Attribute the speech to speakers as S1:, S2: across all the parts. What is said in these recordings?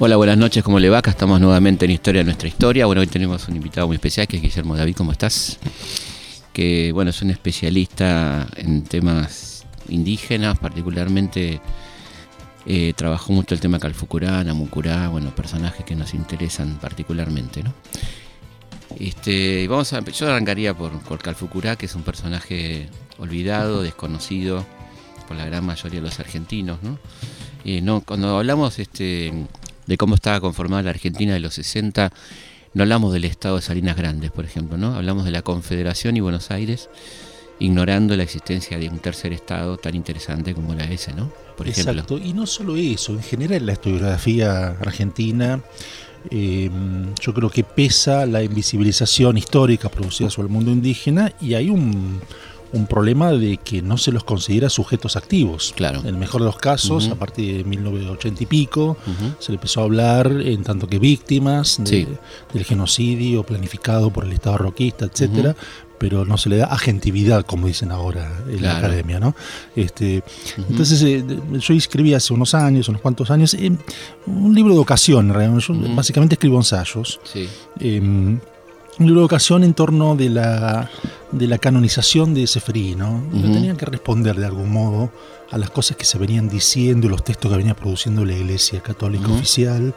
S1: Hola, buenas noches, ¿cómo le va? Acá estamos nuevamente en Historia de Nuestra Historia. Bueno, hoy tenemos un invitado muy especial que es Guillermo David, ¿cómo estás? Que, bueno, es un especialista en temas indígenas, particularmente eh, trabajó mucho el tema Calfucurá, Namucurá, bueno, personajes que nos interesan particularmente, ¿no? Este, vamos a, yo arrancaría por, por Calfucurá, que es un personaje olvidado, desconocido por la gran mayoría de los argentinos, ¿no? Eh, no, cuando hablamos este, de cómo estaba conformada la Argentina de los 60, no hablamos del estado de Salinas Grandes, por ejemplo, ¿no? Hablamos de la Confederación y Buenos Aires, ignorando la existencia de un tercer estado tan interesante como la S, ¿no?
S2: Por Exacto, y no solo eso, en general la historiografía argentina, eh, yo creo que pesa la invisibilización histórica producida sobre el mundo indígena y hay un un problema de que no se los considera sujetos activos.
S1: Claro.
S2: En el mejor de los casos, a partir de 1980 y pico, se le empezó a hablar en tanto que víctimas del genocidio planificado por el Estado roquista, etcétera, pero no se le da agentividad, como dicen ahora en la academia, ¿no? Este, Entonces, eh, yo escribí hace unos años, unos cuantos años, un libro de ocasión, yo básicamente escribo ensayos.
S1: Sí.
S2: Em, un libro de ocasión en torno de la, de la canonización de Seferino. ¿no? Tenían que responder de algún modo a las cosas que se venían diciendo, los textos que venía produciendo la Iglesia Católica Oficial.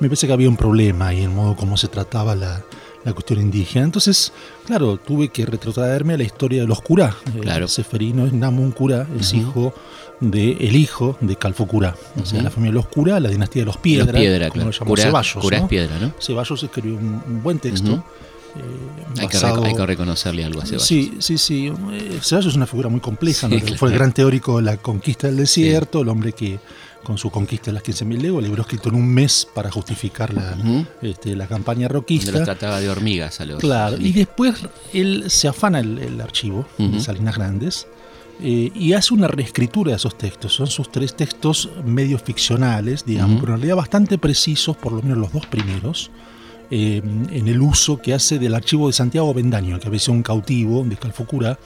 S2: Me parece que había un problema ahí en modo cómo se trataba la, cuestión indígena. Entonces, claro, tuve que retrotraerme a la historia de los curá.
S1: Claro.
S2: Seferino es Namun Curá, es hijo de el hijo de Calfo Curá. O sea, la familia de los Curá, la dinastía de los Piedra,
S1: los piedra
S2: como lo llamó Ceballos.
S1: Curá es Piedra, ¿no?
S2: Ceballos escribió un, buen texto.
S1: Eh, hay, que reconocerle algo a Ceballos.
S2: Sí, sí, sí. Eh, Ceballos es una figura muy compleja. Fue el gran teórico de la conquista del desierto, el hombre que con su conquista de las 15.000 leguas, libró escrito en un mes para justificar la, este, la campaña roquista.
S1: Donde trataba de hormigas a los.
S2: Claro, y después él se afana el, archivo de Salinas Grandes eh, y hace una reescritura de esos textos. Son sus tres textos medio ficcionales, digamos, pero en realidad bastante precisos, por lo menos los dos primeros. Eh, en el uso que hace del archivo de Santiago Bendaño, que había sido un cautivo de Calfocura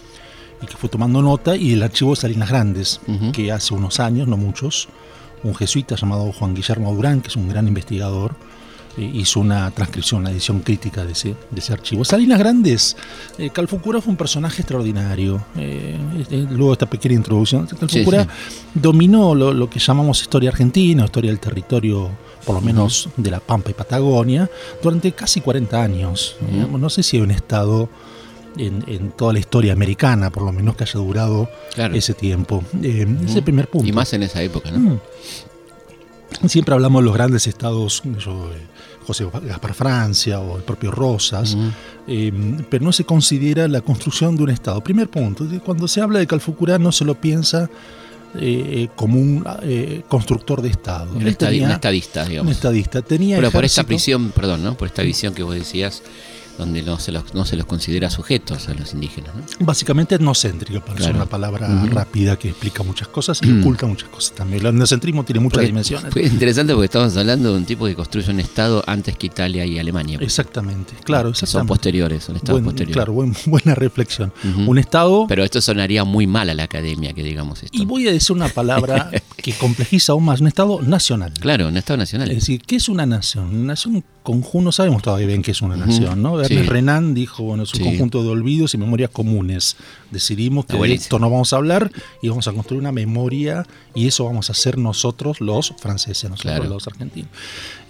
S2: y que fue tomando nota, y el archivo de Salinas Grandes, que hace unos años, no muchos, un jesuita llamado Juan Guillermo Durán, que es un gran investigador, eh, hizo una transcripción, una edición crítica de ese, de ese archivo. Salinas Grandes, eh, Calfucura fue un personaje extraordinario. Eh, luego esta pequeña introducción, Calfucura dominó lo, lo, que llamamos historia argentina, historia del territorio por lo menos de la Pampa y Patagonia, durante casi 40 años. No sé si hay un estado en, toda la historia americana, por lo menos que haya durado ese tiempo. Eh, ese primer punto.
S1: Y más en esa época, ¿no?
S2: Siempre hablamos de los grandes estados, José Gaspar Francia o el propio Rosas, eh, pero no se considera la construcción de un estado. Primer punto, cuando se habla de Calfucurá no se lo piensa eh, como un eh, constructor de Estado.
S1: Un, estadista, digamos.
S2: Un estadista. Tenía
S1: Pero por esta prisión, perdón, ¿no? por esta visión que vos decías, donde no se los, no se los considera sujetos a los indígenas. ¿no?
S2: Básicamente etnocéntrico, para una palabra rápida que explica muchas cosas y oculta muchas cosas también. El etnocentrismo tiene muchas dimensiones.
S1: Fue interesante porque estamos hablando de un tipo que construye un Estado antes que Italia y Alemania.
S2: Exactamente, claro. Exactamente.
S1: Son posteriores, son estados posteriores.
S2: Claro, buena reflexión. Un Estado...
S1: Pero esto sonaría muy mal a la academia que digamos esto.
S2: Y voy a decir una palabra que complejiza aún más, un Estado nacional.
S1: Claro, un Estado nacional.
S2: Es decir, ¿qué es una nación? Una nación conjunto, sabemos todavía bien qué es una nación, ¿no? Renan dijo, bueno, es un conjunto de olvidos y memorias comunes. Decidimos que de esto no vamos a hablar y vamos a construir una memoria y eso vamos a hacer nosotros los franceses, nosotros los argentinos.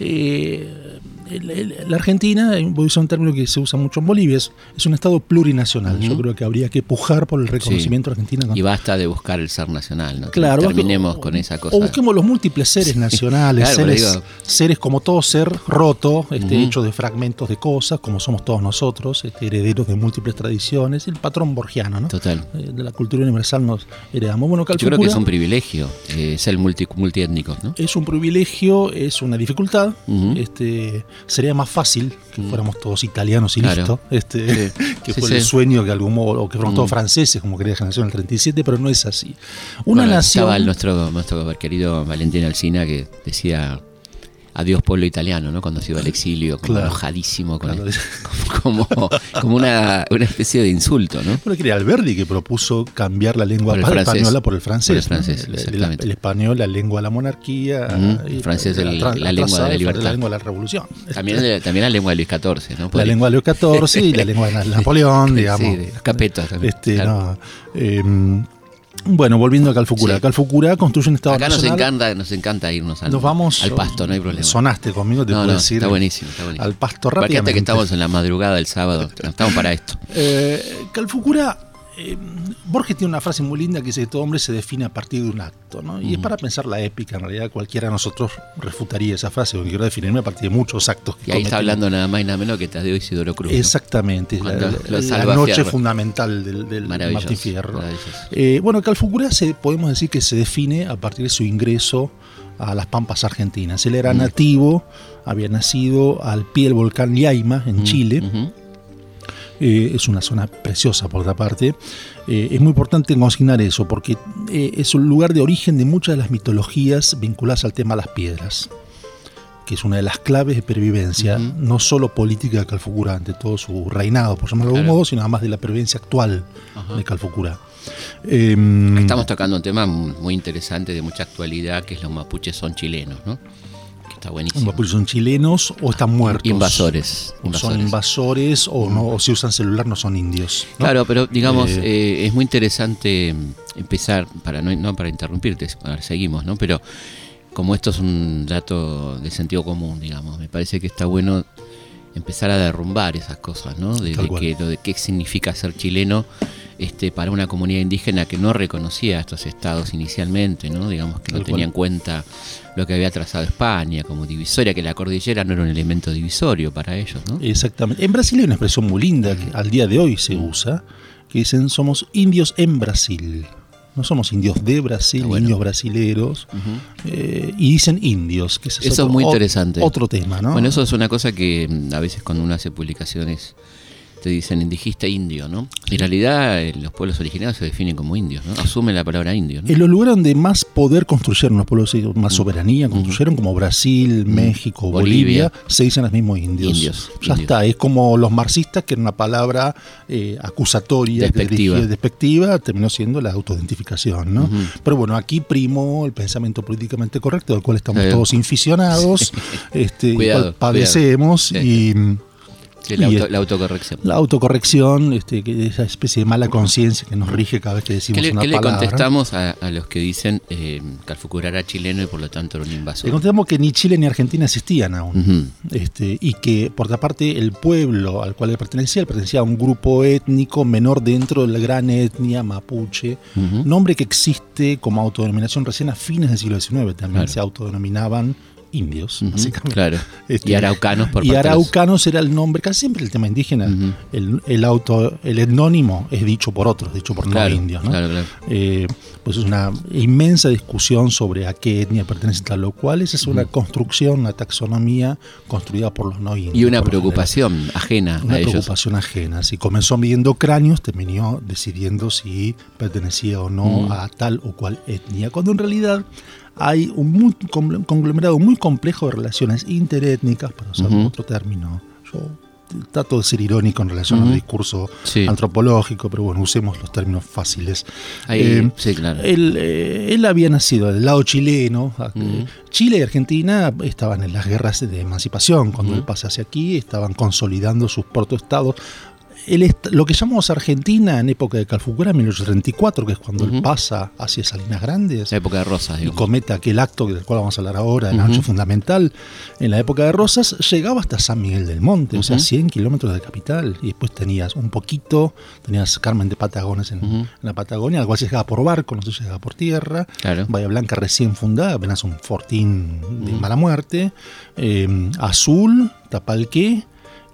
S2: Eh, la Argentina, voy a usar un término que se usa mucho en Bolivia, es, un estado plurinacional. Yo creo que habría que pujar por el reconocimiento argentino.
S1: Y basta de buscar el ser nacional, ¿no?
S2: Claro.
S1: Terminemos con esa cosa.
S2: O busquemos los múltiples seres nacionales, seres, seres, como todo ser roto, este, hecho de fragmentos de cosas, como somos todos nosotros, este, herederos de múltiples tradiciones, el patrón borgiano, ¿no?
S1: Total.
S2: Eh, de la cultura universal nos heredamos. Bueno,
S1: Yo creo que es un privilegio eh, ser multi, multiétnico, ¿no?
S2: Es un privilegio, es una dificultad. este, sería más fácil que fuéramos todos italianos y listo. Este, que fue el sueño que algún modo, o que fuéramos todos franceses, como quería la generación del 37, pero no es así.
S1: Una nación. Estaba nuestro, nuestro querido Valentín Alcina que decía adiós pueblo italiano, ¿no? Cuando se iba al exilio, como enojadísimo, como, como, una, una, especie de insulto, ¿no?
S2: Bueno, que era Alberdi que propuso cambiar la lengua española por el francés. el, francés el, español, la lengua de la monarquía.
S1: el francés, la, lengua de la libertad.
S2: La lengua de la revolución.
S1: También, también la lengua de Luis XIV, ¿no?
S2: La lengua de Luis XIV y la lengua de Napoleón, digamos. Sí, de
S1: Capeto también.
S2: Este, no, eh, bueno, volviendo a Calfucura. Calfucura construye un estado
S1: Acá nos encanta, nos encanta irnos al,
S2: nos vamos,
S1: al pasto, no hay problema.
S2: Sonaste conmigo, te puedo decir.
S1: Está buenísimo, está buenísimo.
S2: Al pasto rápidamente.
S1: que estamos en la madrugada del sábado, estamos para esto.
S2: Eh, Calfucura eh, Borges tiene una frase muy linda que dice que todo hombre se define a partir de un acto, ¿no? Y es para pensar la épica, en realidad cualquiera de nosotros refutaría esa frase, porque quiero definirme a partir de muchos actos.
S1: y ahí está hablando nada más y nada menos que Tadeo Isidoro Cruz.
S2: Exactamente, la, noche fundamental del, del Martín Fierro. Eh, bueno, Calfucura se, podemos decir que se define a partir de su ingreso a las Pampas Argentinas. Él era nativo, había nacido al pie del volcán Llaima, en Chile. Eh, es una zona preciosa por otra parte. Eh, es muy importante consignar eso porque eh, es un lugar de origen de muchas de las mitologías vinculadas al tema de las piedras que es una de las claves de pervivencia, no solo política de Calfucura ante todo su reinado, por llamarlo de algún modo, sino además de la pervivencia actual de Calfucura.
S1: Em, Estamos tocando un tema muy interesante de mucha actualidad, que es los mapuches son chilenos, ¿no? Está buenísimo.
S2: son chilenos o están muertos.
S1: Invasores.
S2: Son invasores o, no, o si usan celular no son indios.
S1: Claro, pero digamos, eh, eh, es muy interesante empezar, para no, no para interrumpirte, ver, seguimos, ¿no? Pero como esto es un dato de sentido común, digamos, me parece que está bueno empezar a derrumbar esas cosas, ¿no? De, que, de qué significa ser chileno este, para una comunidad indígena que no reconocía a estos estados inicialmente, ¿no? digamos que no tenía en cuenta lo que había trazado España como divisoria, que la cordillera no era un elemento divisorio para ellos. ¿no?
S2: Exactamente. En Brasil hay una expresión muy linda que al día de hoy se usa, que dicen somos indios en Brasil. No somos indios de Brasil, ah, indios brasileros, eh, y dicen indios. Que
S1: eso es muy interesante.
S2: Otro tema, ¿no?
S1: Bueno, eso es una cosa que mm, a veces cuando uno hace publicaciones te dicen dijiste indio, ¿no? En realidad eh, los pueblos originarios se definen como indios, ¿no? Asumen la palabra indio.
S2: En los lugares donde más poder construyeron, los pueblos más mm. soberanía construyeron, como Brasil, mm. México, Bolivia, se dicen los mismos indios. indios ya está, es como los marxistas, que era una palabra eh, acusatoria, despectiva. despectiva, terminó siendo la autoidentificación, ¿no? Pero bueno, aquí primo el pensamiento políticamente correcto, del cual estamos todos inficionados, este, padecemos y
S1: la, autocorrección.
S2: La autocorrección, este, esa especie de mala conciencia que nos rige cada vez que decimos una palabra. ¿Qué
S1: le contestamos a, los que dicen eh, que era chileno y por lo tanto era un invasor?
S2: Le contestamos que ni Chile ni Argentina existían aún. este, y que, por otra parte, el pueblo al cual él pertenecía, él pertenecía a un grupo étnico menor dentro de la gran etnia mapuche, nombre que existe como autodenominación recién a fines del siglo XIX. También se autodenominaban indios, básicamente.
S1: Claro. Este, y araucanos por
S2: Y araucanos era el nombre, casi siempre el tema indígena, el, auto, el etnónimo es dicho por otros, dicho por no indios. Claro, claro. Eh, pues es una inmensa discusión sobre a qué etnia pertenece tal lo cual. Esa es una construcción, una taxonomía construida por los no indios.
S1: Y una preocupación ajena
S2: una preocupación ajena. Si comenzó midiendo cráneos, terminó decidiendo si pertenecía o no a tal o cual etnia, cuando en realidad hay un, conglomerado muy complejo de relaciones interétnicas, para usar otro término. Yo trato de ser irónico en relación al discurso antropológico, pero bueno, usemos los términos fáciles.
S1: Eh, sí, claro.
S2: Eh, él, había nacido del lado chileno. Chile y Argentina estaban en las guerras de emancipación. Cuando él pasa hacia aquí, estaban consolidando sus protoestados lo que llamamos Argentina en época de Calfucura, 1834, que es cuando él pasa hacia Salinas Grandes.
S1: La época de Rosas,
S2: Y cometa aquel acto del cual vamos a hablar ahora, el uh fundamental. En la época de Rosas llegaba hasta San Miguel del Monte, o sea, 100 kilómetros de capital. Y después tenías un poquito, tenías Carmen de Patagones en, la Patagonia, al cual se llegaba por barco, no se llegaba por tierra. Bahía Blanca recién fundada, apenas un fortín de mala muerte. Eh, Azul, Tapalqué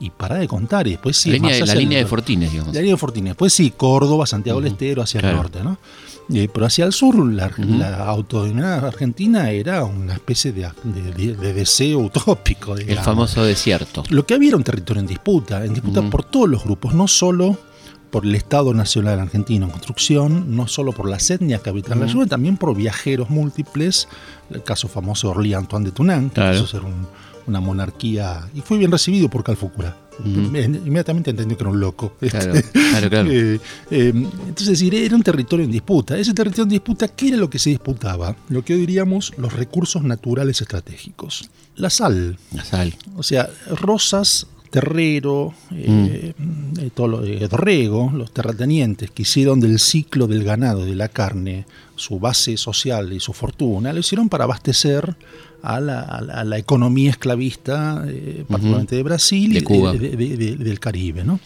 S2: y para de contar. Y después sí.
S1: La línea, de Fortines, digamos.
S2: La línea de Fortines. Después sí, Córdoba, Santiago del Estero, hacia el norte, ¿no? Eh, pero hacia el sur, la, autodenominada Argentina era una especie de, deseo utópico.
S1: El famoso desierto.
S2: Lo que había era un territorio en disputa, en disputa por todos los grupos, no solo por el Estado Nacional Argentino en construcción, no solo por las etnias que habitan la zona, también por viajeros múltiples, el caso famoso de Orly Antoine de Tunán, que quiso ser una monarquía, y fue bien recibido por Calfucura. Inmediatamente entendió que era un loco.
S1: Claro, claro, claro.
S2: Eh, eh, entonces, era un territorio en disputa. Ese territorio en disputa, ¿qué era lo que se disputaba? Lo que hoy diríamos los recursos naturales estratégicos. La sal.
S1: La sal.
S2: O sea, Rosas Terrero, eh, eh, todo lo, eh, Dorrego, los terratenientes que hicieron del ciclo del ganado, de la carne, su base social y su fortuna, lo hicieron para abastecer a la, economía esclavista, particularmente de Brasil y del Caribe. ¿no?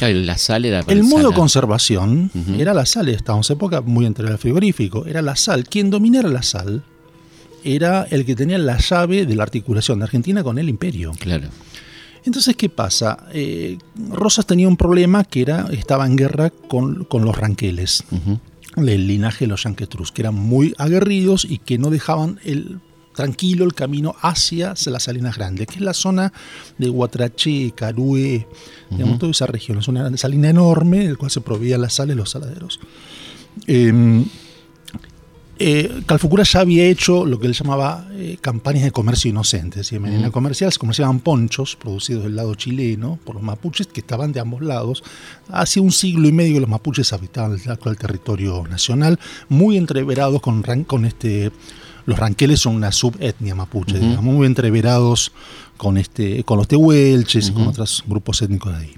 S1: la sal era
S2: el modo conservación era la sal, estábamos en época muy entre el frigorífico, era la sal. Quien dominara la sal era el que tenía la llave de la articulación de Argentina con el imperio.
S1: Claro.
S2: Entonces, ¿qué pasa? Eh, Rosas tenía un problema que era, estaba en guerra con, los ranqueles, el linaje de los yanquetrus, que eran muy aguerridos y que no dejaban el, tranquilo el camino hacia las Salinas Grandes, que es la zona de Guatraché, Carué, digamos, toda esa región. Es una salina enorme, del cual se proveían las sales, los saladeros. Em, eh, Calfucura ya había hecho lo que él llamaba eh, campañas de comercio inocente. Es decir, en la comercial se comerciaban ponchos producidos del lado chileno por los mapuches que estaban de ambos lados. Hace un siglo y medio los mapuches habitaban el actual territorio nacional, muy entreverados con, con este. Los ranqueles son una subetnia mapuche, muy entreverados con, este, con los tehuelches y con otros grupos étnicos de ahí.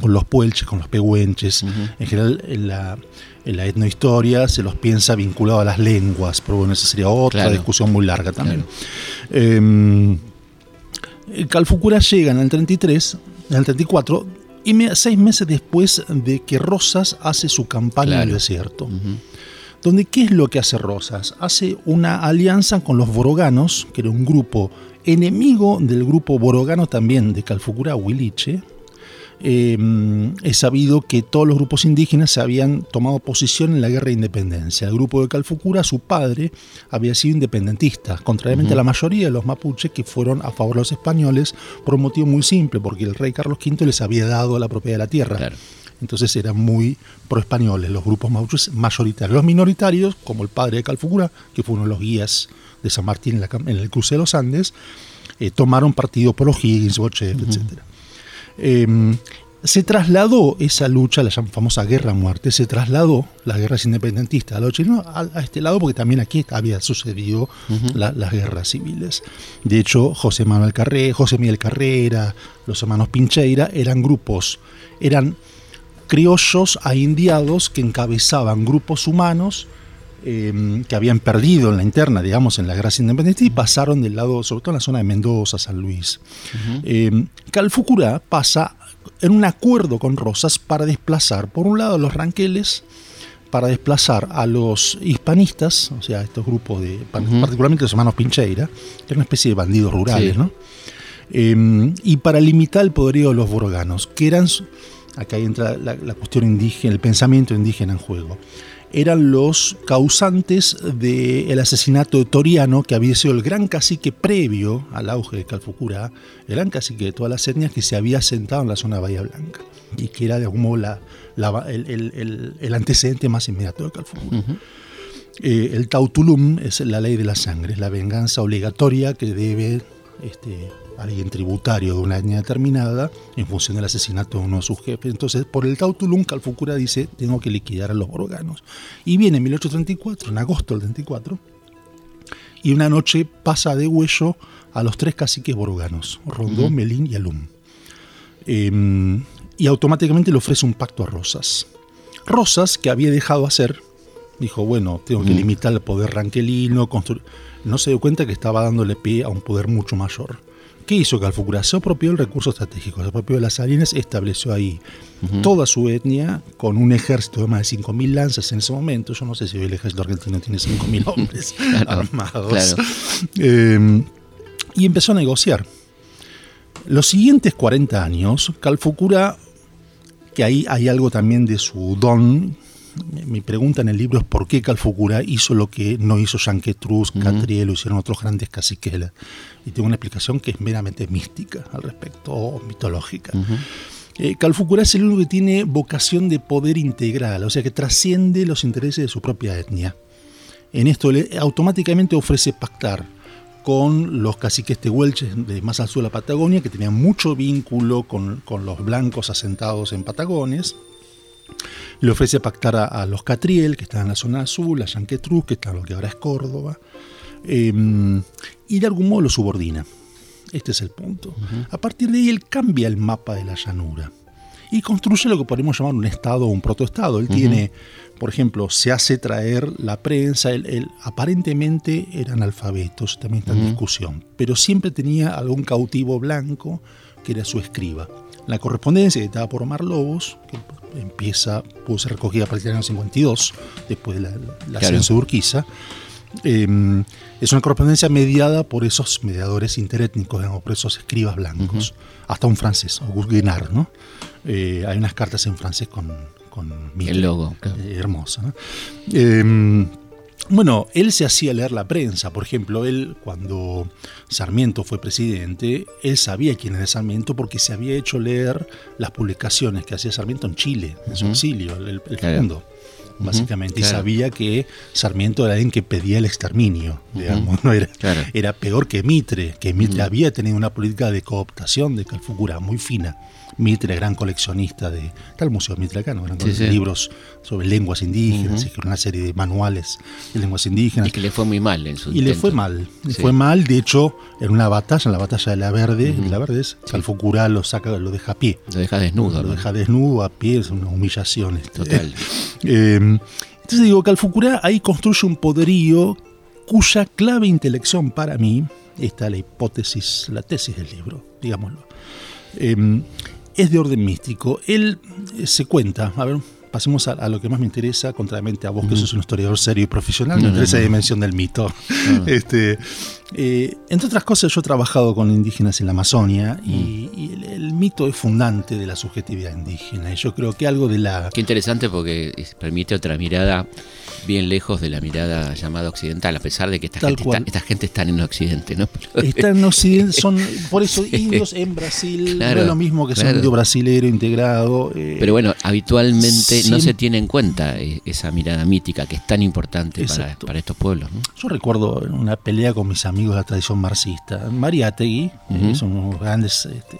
S2: Con los puelches, con los pehuenches. En general, en la, en la, etnohistoria se los piensa vinculado a las lenguas, pero bueno, esa sería otra discusión muy larga también. Em, Calfucura llega en el 33, en el 34, y seis meses después de que Rosas hace su campaña en el desierto. Donde, ¿qué es lo que hace Rosas? Hace una alianza con los boroganos, que era un grupo enemigo del grupo borogano también de Calfucura, Huiliche, eh, he sabido que todos los grupos indígenas se habían tomado posición en la guerra de independencia. El grupo de Calfucura, su padre, había sido independentista, contrariamente a la mayoría de los mapuches que fueron a favor de los españoles por un motivo muy simple, porque el rey Carlos V les había dado la propiedad de la tierra. Entonces eran muy pro-españoles los grupos mayoritarios. Los minoritarios, como el padre de Calfucura, que fue uno de los guías de San Martín en, el cruce de los Andes, eh, tomaron partido por los Higgins, Bochef, etcétera. Em, se trasladó esa lucha, la famosa guerra-muerte, se trasladó las guerras independentistas a, los chilenos, a, este lado porque también aquí había sucedido las guerras civiles. De hecho, José Manuel Carrera, José Miguel Carrera, los hermanos Pincheira eran grupos, eran criollos a indiados que encabezaban grupos humanos em, que habían perdido en la interna, digamos, en la guerra independentistas y pasaron del lado, sobre todo en la zona de Mendoza, San Luis. Eh, Calfucurá pasa en un acuerdo con Rosas para desplazar, por un lado, a los ranqueles, para desplazar a los hispanistas, o sea, estos grupos de, particularmente los hermanos Pincheira, que eran una especie de bandidos rurales, ¿no? Em, y para limitar el poderío de los boroganos, que eran, acá entra la, la cuestión indígena, el pensamiento indígena en juego eran los causantes del asesinato de Toriano, que había sido el gran cacique previo al auge de Calfucurá, el gran cacique de todas las etnias que se había sentado en la zona de Bahía Blanca y que era de algún modo el, antecedente más inmediato de Calfucurá. Eh, el tautulum es la ley de la sangre, es la venganza obligatoria que debe este, alguien tributario de una etnia determinada en función del asesinato de uno de sus jefes. Entonces, por el Tautulum, Calfucura dice, tengo que liquidar a los órganos. Y viene en 1834, en agosto del 34, y una noche pasa de huello a los tres caciques boroganos, Rondón, Melín y Alum. Em, y automáticamente le ofrece un pacto a Rosas. Rosas, que había dejado hacer, dijo, bueno, tengo que limitar el poder ranquelino, no se dio cuenta que estaba dándole pie a un poder mucho mayor. ¿Qué hizo Calfucura? Se apropió el recurso estratégico, se apropió de las salinas, estableció ahí toda su etnia con un ejército de más de 5.000 lanzas en ese momento. Yo no sé si el ejército argentino tiene 5.000 hombres armados. Em, y empezó a negociar. Los siguientes 40 años, Calfucura, que ahí hay algo también de su don, mi pregunta en el libro es por qué Calfucura hizo lo que no hizo Yanquetruz, Catriel, lo hicieron otros grandes caciques. Y tengo una explicación que es meramente mística al respecto, o mitológica. Eh, Calfucurá es el único que tiene vocación de poder integral, o sea que trasciende los intereses de su propia etnia. En esto le automáticamente ofrece pactar con los caciques tehuelches de más al sur de la Patagonia, que tenían mucho vínculo con, los blancos asentados en Patagones. Le ofrece pactar a, los Catriel, que están en la zona azul, a Yanquetruz, que está en lo que ahora es Córdoba, em, y de algún modo lo subordina. Este es el punto. A partir de ahí él cambia el mapa de la llanura y construye lo que podemos llamar un estado o un protoestado. Él tiene, por ejemplo, se hace traer la prensa, él, aparentemente eran alfabetos, también está en discusión, pero siempre tenía algún cautivo blanco que era su escriba. La correspondencia que estaba por Omar Lobos, que empieza, pudo ser recogida a partir del año 52, después de la, la ascenso de Urquiza, em, es una correspondencia mediada por esos mediadores interétnicos, digamos, por esos escribas blancos, hasta un francés, Auguste Guénard, ¿no? Eh, hay unas cartas en francés con, con
S1: el logo.
S2: Eh, hermoso. Em, bueno, él se hacía leer la prensa. Por ejemplo, él, cuando Sarmiento fue presidente, él sabía quién era Sarmiento porque se había hecho leer las publicaciones que hacía Sarmiento en Chile, en su exilio, el, el básicamente, y sabía que Sarmiento era alguien que pedía el exterminio, digamos, ¿no? era, era peor que Mitre, que Mitre había tenido una política de cooptación de Calfucura muy fina. Mitre, gran coleccionista de. Está el Museo Mitre acá, ¿no? libros sobre lenguas indígenas, y una serie de manuales de lenguas indígenas.
S1: Y que le fue muy mal en su
S2: Y le fue mal. Le fue mal, de hecho, en una batalla, en la batalla de la Verde, de la Verde es, Calfocurá lo saca, lo deja a pie.
S1: Lo deja desnudo.
S2: Lo deja desnudo, a pie, es una humillación. Este. Total. Em, entonces digo, Calfucurá ahí construye un poderío cuya clave intelección para mí, esta es la hipótesis, la tesis del libro, digámoslo. Eh, es de orden místico. Él eh, se cuenta, a ver, pasemos a, lo que más me interesa, contrariamente a vos que sos un historiador serio y profesional, me interesa la dimensión del mito. este, eh, entre otras cosas, yo he trabajado con indígenas en la Amazonia y, el, mito es fundante de la subjetividad indígena. Y yo creo que algo de la...
S1: Qué interesante porque permite otra mirada bien lejos de la mirada llamada occidental, a pesar de que esta, gente, está, esta gente está en Occidente, ¿no?
S2: Están en Occidente, son por eso indios en Brasil, no es lo mismo que son indio brasilero integrado.
S1: Eh, Pero bueno, habitualmente no se tiene en cuenta eh, esa mirada mítica que es tan importante para, estos pueblos.
S2: Yo recuerdo una pelea con mis amigos de la tradición marxista. Mariátegui, uh son unos grandes este,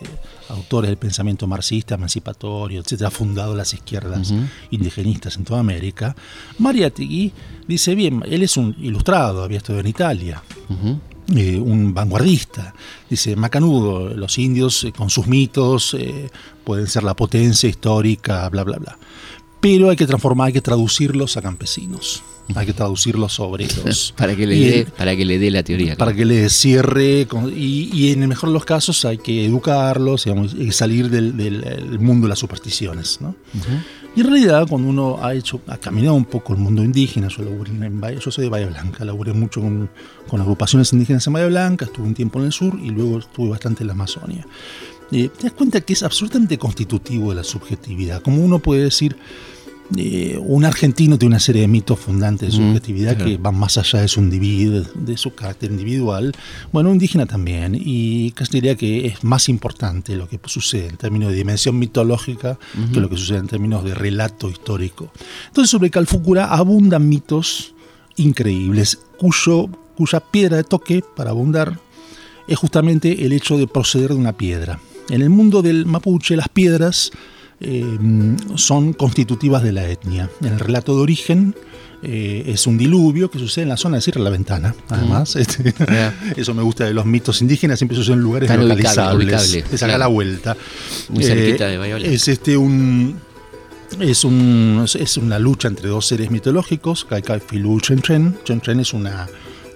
S2: autores del pensamiento marxista, emancipatorio, etcétera, fundado las izquierdas indigenistas en toda América. Mariátegui dice, bien, él es un ilustrado, había estudiado en Italia. Eh, un vanguardista. Dice, Macanudo, los indios eh, con sus mitos eh, pueden ser la potencia histórica, bla, bla, bla. Pero hay que transformar, hay que traducirlos a campesinos hay que traducirlo sobre ellos.
S1: para, que le dé, para que le dé la teoría.
S2: Para que le cierre, y, en el mejor de los casos hay que educarlos, digamos, y salir del, mundo de las supersticiones. ¿no? Y en realidad, cuando uno ha hecho, ha caminado un poco el mundo indígena, yo, en yo soy de Bahía Blanca, laburé mucho con, con, agrupaciones indígenas en Bahía Blanca, estuve un tiempo en el sur y luego estuve bastante en la Amazonia. Eh, te das cuenta que es absolutamente constitutivo de la subjetividad. Como uno puede decir, eh, un argentino tiene una serie de mitos fundantes de subjetividad que van más allá de su, individuo, de su carácter individual. Bueno, un indígena también. Y casi diría que es más importante lo que sucede en términos de dimensión mitológica que lo que sucede en términos de relato histórico. Entonces, sobre Calfúcura abundan mitos increíbles, cuyo, cuya piedra de toque, para abundar, es justamente el hecho de proceder de una piedra. En el mundo del mapuche, las piedras eh, son constitutivas de la etnia. En el relato de origen eh, es un diluvio que sucede en la zona de Sierra la Ventana, además. Este, eso me gusta de los mitos indígenas, siempre suceden en lugares localizables. es acá la vuelta.
S1: Muy cerquita de Bahía
S2: Es este un es, un, es una lucha entre dos seres mitológicos, Kaikai Filu Chen Chen es una,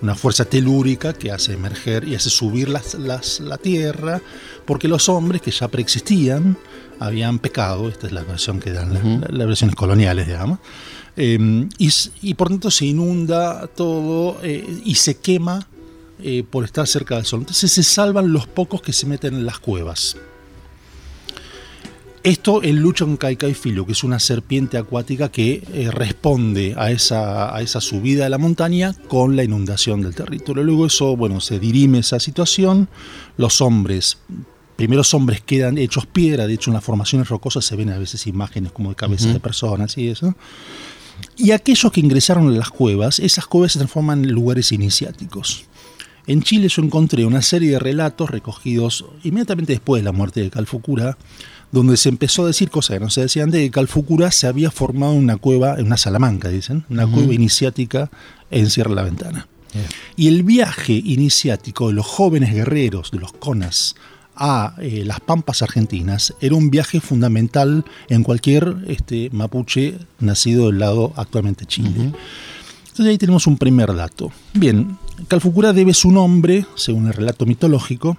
S2: una fuerza telúrica que hace emerger y hace subir las, las, la tierra, porque los hombres que ya preexistían habían pecado, esta es la versión que dan las versiones coloniales, digamos, em, y, por tanto se inunda todo eh, y se quema eh, por estar cerca del sol. Entonces se salvan los pocos que se meten en las cuevas. Esto en lucha con Filo, que es una serpiente acuática que eh, responde a esa, a esa subida de la montaña con la inundación del territorio. Luego eso, bueno, se dirime esa situación, los hombres primeros hombres quedan hechos piedra, de hecho en las formaciones rocosas se ven a veces imágenes como de cabezas de personas y eso. Y aquellos que ingresaron a las cuevas, esas cuevas se transforman en lugares iniciáticos. En Chile yo encontré una serie de relatos recogidos inmediatamente después de la muerte de Calfucura, donde se empezó a decir cosas que no se decían de que Calfucura se había formado en una cueva, en una Salamanca, dicen, una cueva iniciática en Sierra la Ventana. Y el viaje iniciático de los jóvenes guerreros, de los conas, a eh, las pampas argentinas era un viaje fundamental en cualquier este, mapuche nacido del lado actualmente Chile. Entonces ahí tenemos un primer dato. Bien, Calfucura debe su nombre, según el relato mitológico,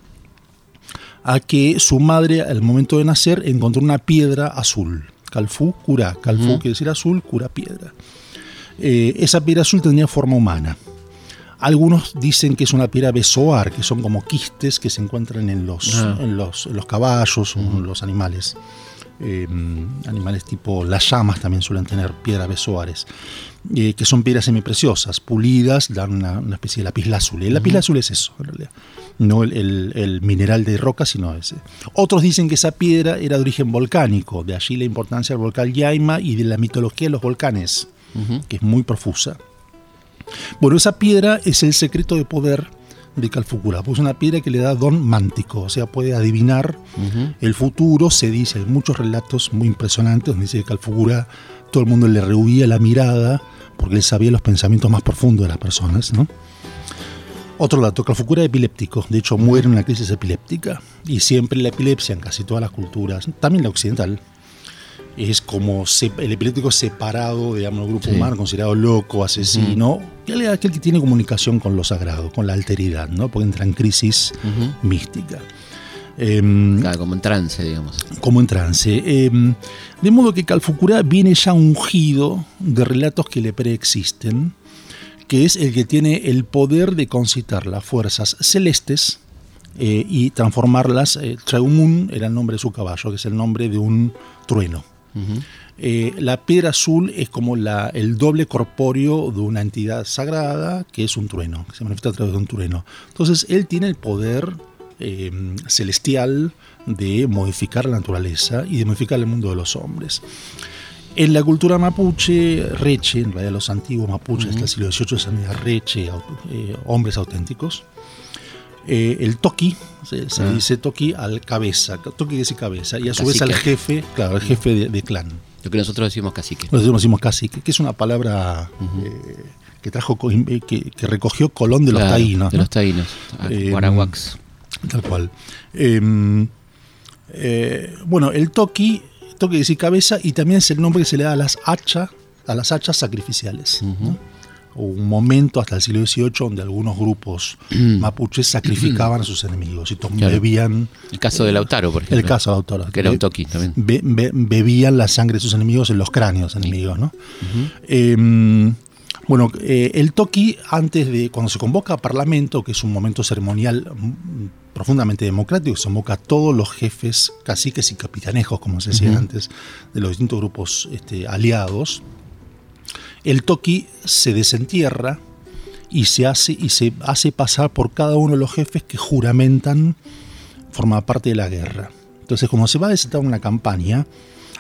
S2: a que su madre al momento de nacer encontró una piedra azul. Calfú, cura. Calfú quiere decir azul, cura piedra. Eh, esa piedra azul tenía forma humana. Algunos dicen que es una piedra besoar, que son como quistes que se encuentran en los, ah. en los, caballos o en los animales. Em, animales tipo las llamas también suelen tener piedras besoares, eh, que son piedras semipreciosas, pulidas, dan una, especie de lapislázuli. El lapislázuli es eso, en realidad. No el, mineral de roca, sino ese. Otros dicen que esa piedra era de origen volcánico, de allí la importancia del volcán Yaima y de la mitología de los volcanes, que es muy profusa. Bueno, esa piedra es el secreto de poder de Calfucura, pues es una piedra que le da don mántico, o sea, puede adivinar el futuro, se dice, hay muchos relatos muy impresionantes donde dice que Calfucura todo el mundo le rehuía la mirada porque él sabía los pensamientos más profundos de las personas, ¿no? Otro dato, Calfucura es epiléptico, de hecho muere en una crisis epiléptica y siempre la epilepsia en casi todas las culturas, también la occidental, es como el epiléptico separado, digamos, del grupo humano, considerado loco, asesino, y aquel que tiene comunicación con lo sagrado, con la alteridad, ¿no? Porque entra en crisis mística.
S1: Em, como en trance, digamos.
S2: Como en trance. Em, de modo que Calfucurá viene ya ungido de relatos que le preexisten, que es el que tiene el poder de concitar las fuerzas celestes eh, y transformarlas. Eh, era el nombre de su caballo, que es el nombre de un trueno. Eh, la piedra azul es como la, el doble corpóreo de una entidad sagrada que es un trueno, que se manifiesta a través de un trueno. Entonces él tiene el poder eh, celestial de modificar la naturaleza y de modificar el mundo de los hombres. En la cultura mapuche, reche, en realidad los antiguos mapuches del siglo XVIII se llamaban reche, eh, hombres auténticos. Eh, el toki, se, ah. dice toki al cabeza, toki decir cabeza, y a su vez al jefe, claro, el jefe de, clan.
S1: Lo que nosotros decimos cacique.
S2: Nosotros decimos cacique, que es una palabra eh, que trajo eh, que, recogió Colón de los taínos.
S1: De los taínos, Guaraguax.
S2: Tal cual. Em, bueno, el toki, toki decir cabeza, y también es el nombre que se le da a las hachas, a las hachas sacrificiales un momento hasta el siglo XVIII donde algunos grupos mapuches sacrificaban a sus enemigos y bebían...
S1: El caso de Lautaro, por ejemplo.
S2: El caso de Lautaro.
S1: Que era un toqui también.
S2: bebían la sangre de sus enemigos en los cráneos enemigos, ¿no? Em, bueno, eh, el toqui, antes de, cuando se convoca a Parlamento, que es un momento ceremonial mm, profundamente democrático, se convoca a todos los jefes, caciques y capitanejos, como se decía antes, de los distintos grupos este, aliados, el toki se desentierra y se hace y se hace pasar por cada uno de los jefes que juramentan formar parte de la guerra. Entonces, como se va a desatar una campaña,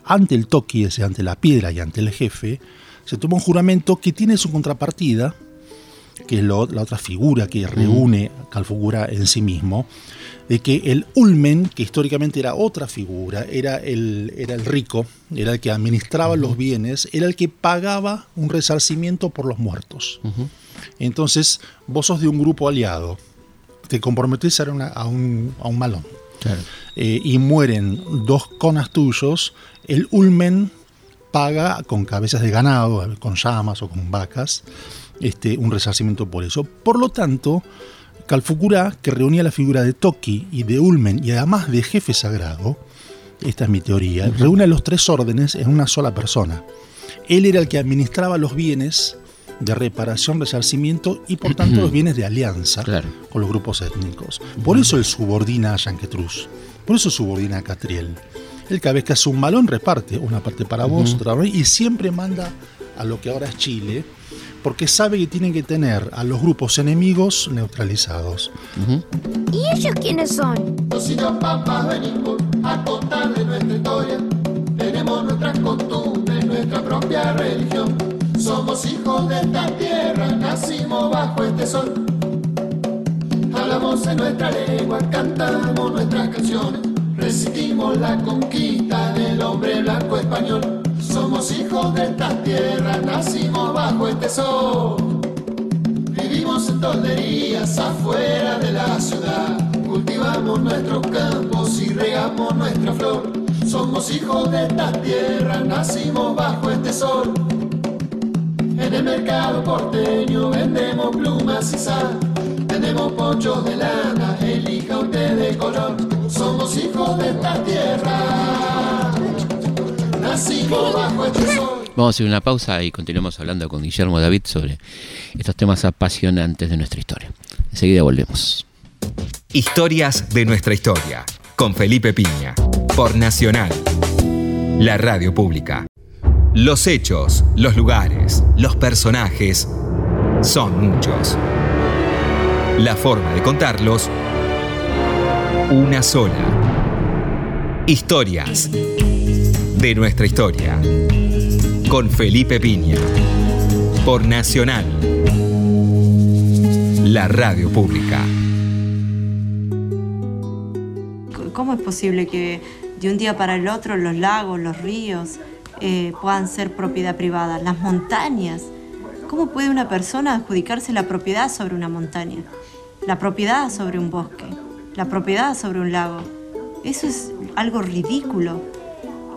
S2: ante el toki, ante la piedra y ante el jefe, se toma un juramento que tiene su contrapartida, que es la otra figura que reúne Calfugura en sí mismo, de que el ulmen, que históricamente era otra figura, era el, era el rico, era el que administraba los bienes, era el que pagaba un resarcimiento por los muertos. Entonces, vos sos de un grupo aliado, te comprometés a, a, un, a un, malón. Eh, y mueren dos conas tuyos, el ulmen paga con cabezas de ganado, con llamas o con vacas, este, un resarcimiento por eso. Por lo tanto, Calfucurá, que reunía la figura de Toki y de Ulmen y además de jefe sagrado, esta es mi teoría, reúne a los tres órdenes en una sola persona. Él era el que administraba los bienes de reparación, resarcimiento y por tanto los bienes de alianza con los grupos étnicos. Por eso él subordina a Yanquetruz, por eso subordina a Catriel. Él cada vez que hace un malón reparte una parte para vos, otra y siempre manda a lo que ahora es Chile, porque sabe que tiene que tener a los grupos enemigos neutralizados.
S3: ¿Y ellos quiénes son?
S4: Los papás venimos a contar de nuestra historia. Tenemos nuestras costumbres, nuestra propia religión. Somos hijos de esta tierra, nacimos bajo este sol. Hablamos en nuestra lengua, cantamos nuestras canciones. Resistimos la conquista del hombre blanco español. Somos hijos de esta tierra, nacimos bajo este sol. Vivimos en tolderías afuera de la ciudad. Cultivamos nuestros campos y regamos nuestra flor. Somos hijos de esta tierra, nacimos bajo este sol. En el mercado porteño vendemos plumas y sal. Tenemos ponchos de lana, elija usted de color. Somos hijos de esta tierra. Nacimos bajo este sol.
S1: Vamos a hacer una pausa y continuamos hablando con Guillermo David sobre estos temas apasionantes de nuestra historia. Enseguida volvemos.
S5: Historias de nuestra historia, con Felipe Piña, por Nacional, la radio pública. Los hechos, los lugares, los personajes son muchos. La forma de contarlos, una sola. Historias de nuestra historia. Con Felipe Piña. Por Nacional. La radio pública.
S6: ¿Cómo es posible que de un día para el otro los lagos, los ríos eh, puedan ser propiedad privada? Las montañas. ¿Cómo puede una persona adjudicarse la propiedad sobre una montaña? La propiedad sobre un bosque, la propiedad sobre un lago. Eso es algo ridículo.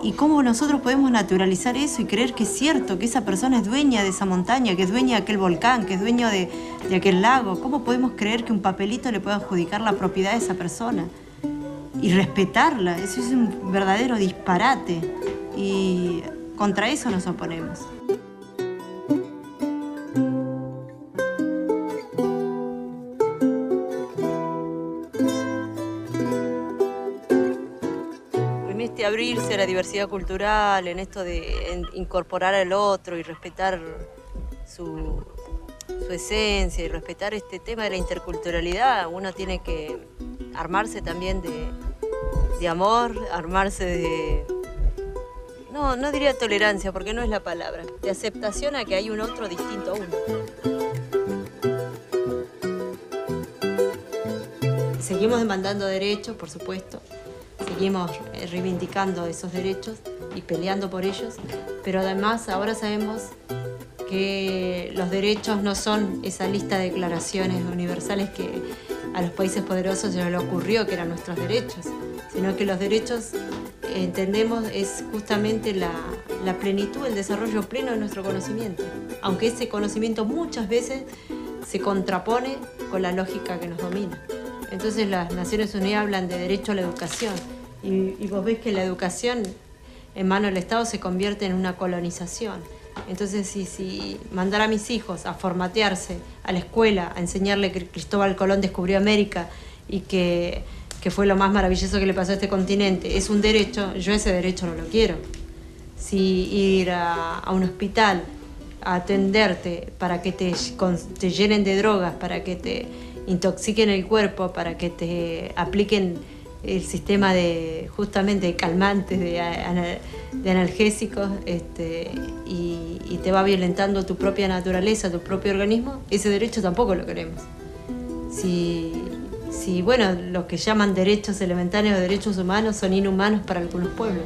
S6: ¿Y cómo nosotros podemos naturalizar eso y creer que es cierto, que esa persona es dueña de esa montaña, que es dueña de aquel volcán, que es dueño de, de aquel lago? ¿Cómo podemos creer que un papelito le puede adjudicar la propiedad de esa persona? Y respetarla, eso es un verdadero disparate. Y contra eso nos oponemos. Abrirse a la diversidad cultural, en esto de incorporar al otro y respetar su, esencia y respetar este tema de la interculturalidad, uno tiene que armarse también de, amor, armarse de... No, no diría tolerancia, porque no es la palabra, de aceptación a que hay un otro distinto a uno. Seguimos demandando derechos, por supuesto, seguimos eh, reivindicando esos derechos y peleando por ellos, pero además ahora sabemos que los derechos no son esa lista de declaraciones universales que a los países poderosos se les ocurrió que eran nuestros derechos, sino que los derechos entendemos es justamente la plenitud, el desarrollo pleno de nuestro conocimiento, aunque ese conocimiento muchas veces se contrapone con la lógica que nos domina. Entonces las Naciones Unidas hablan de derecho a la educación, y, vos ves que la educación en mano del Estado se convierte en una colonización. Entonces, si, mandar a mis hijos a formatearse a la escuela, a enseñarle que Cristóbal Colón descubrió América y que, fue lo más maravilloso que le pasó a este continente, es un derecho, yo ese derecho no lo quiero. Si ir a, un hospital a atenderte para que te, te llenen de drogas, para que te intoxiquen el cuerpo, para que te apliquen el sistema de justamente calmantes, de, analgésicos, este, y, te va violentando tu propia naturaleza, tu propio organismo, ese derecho tampoco lo queremos. Si, si bueno, los que llaman derechos elementarios o derechos humanos son inhumanos para algunos pueblos.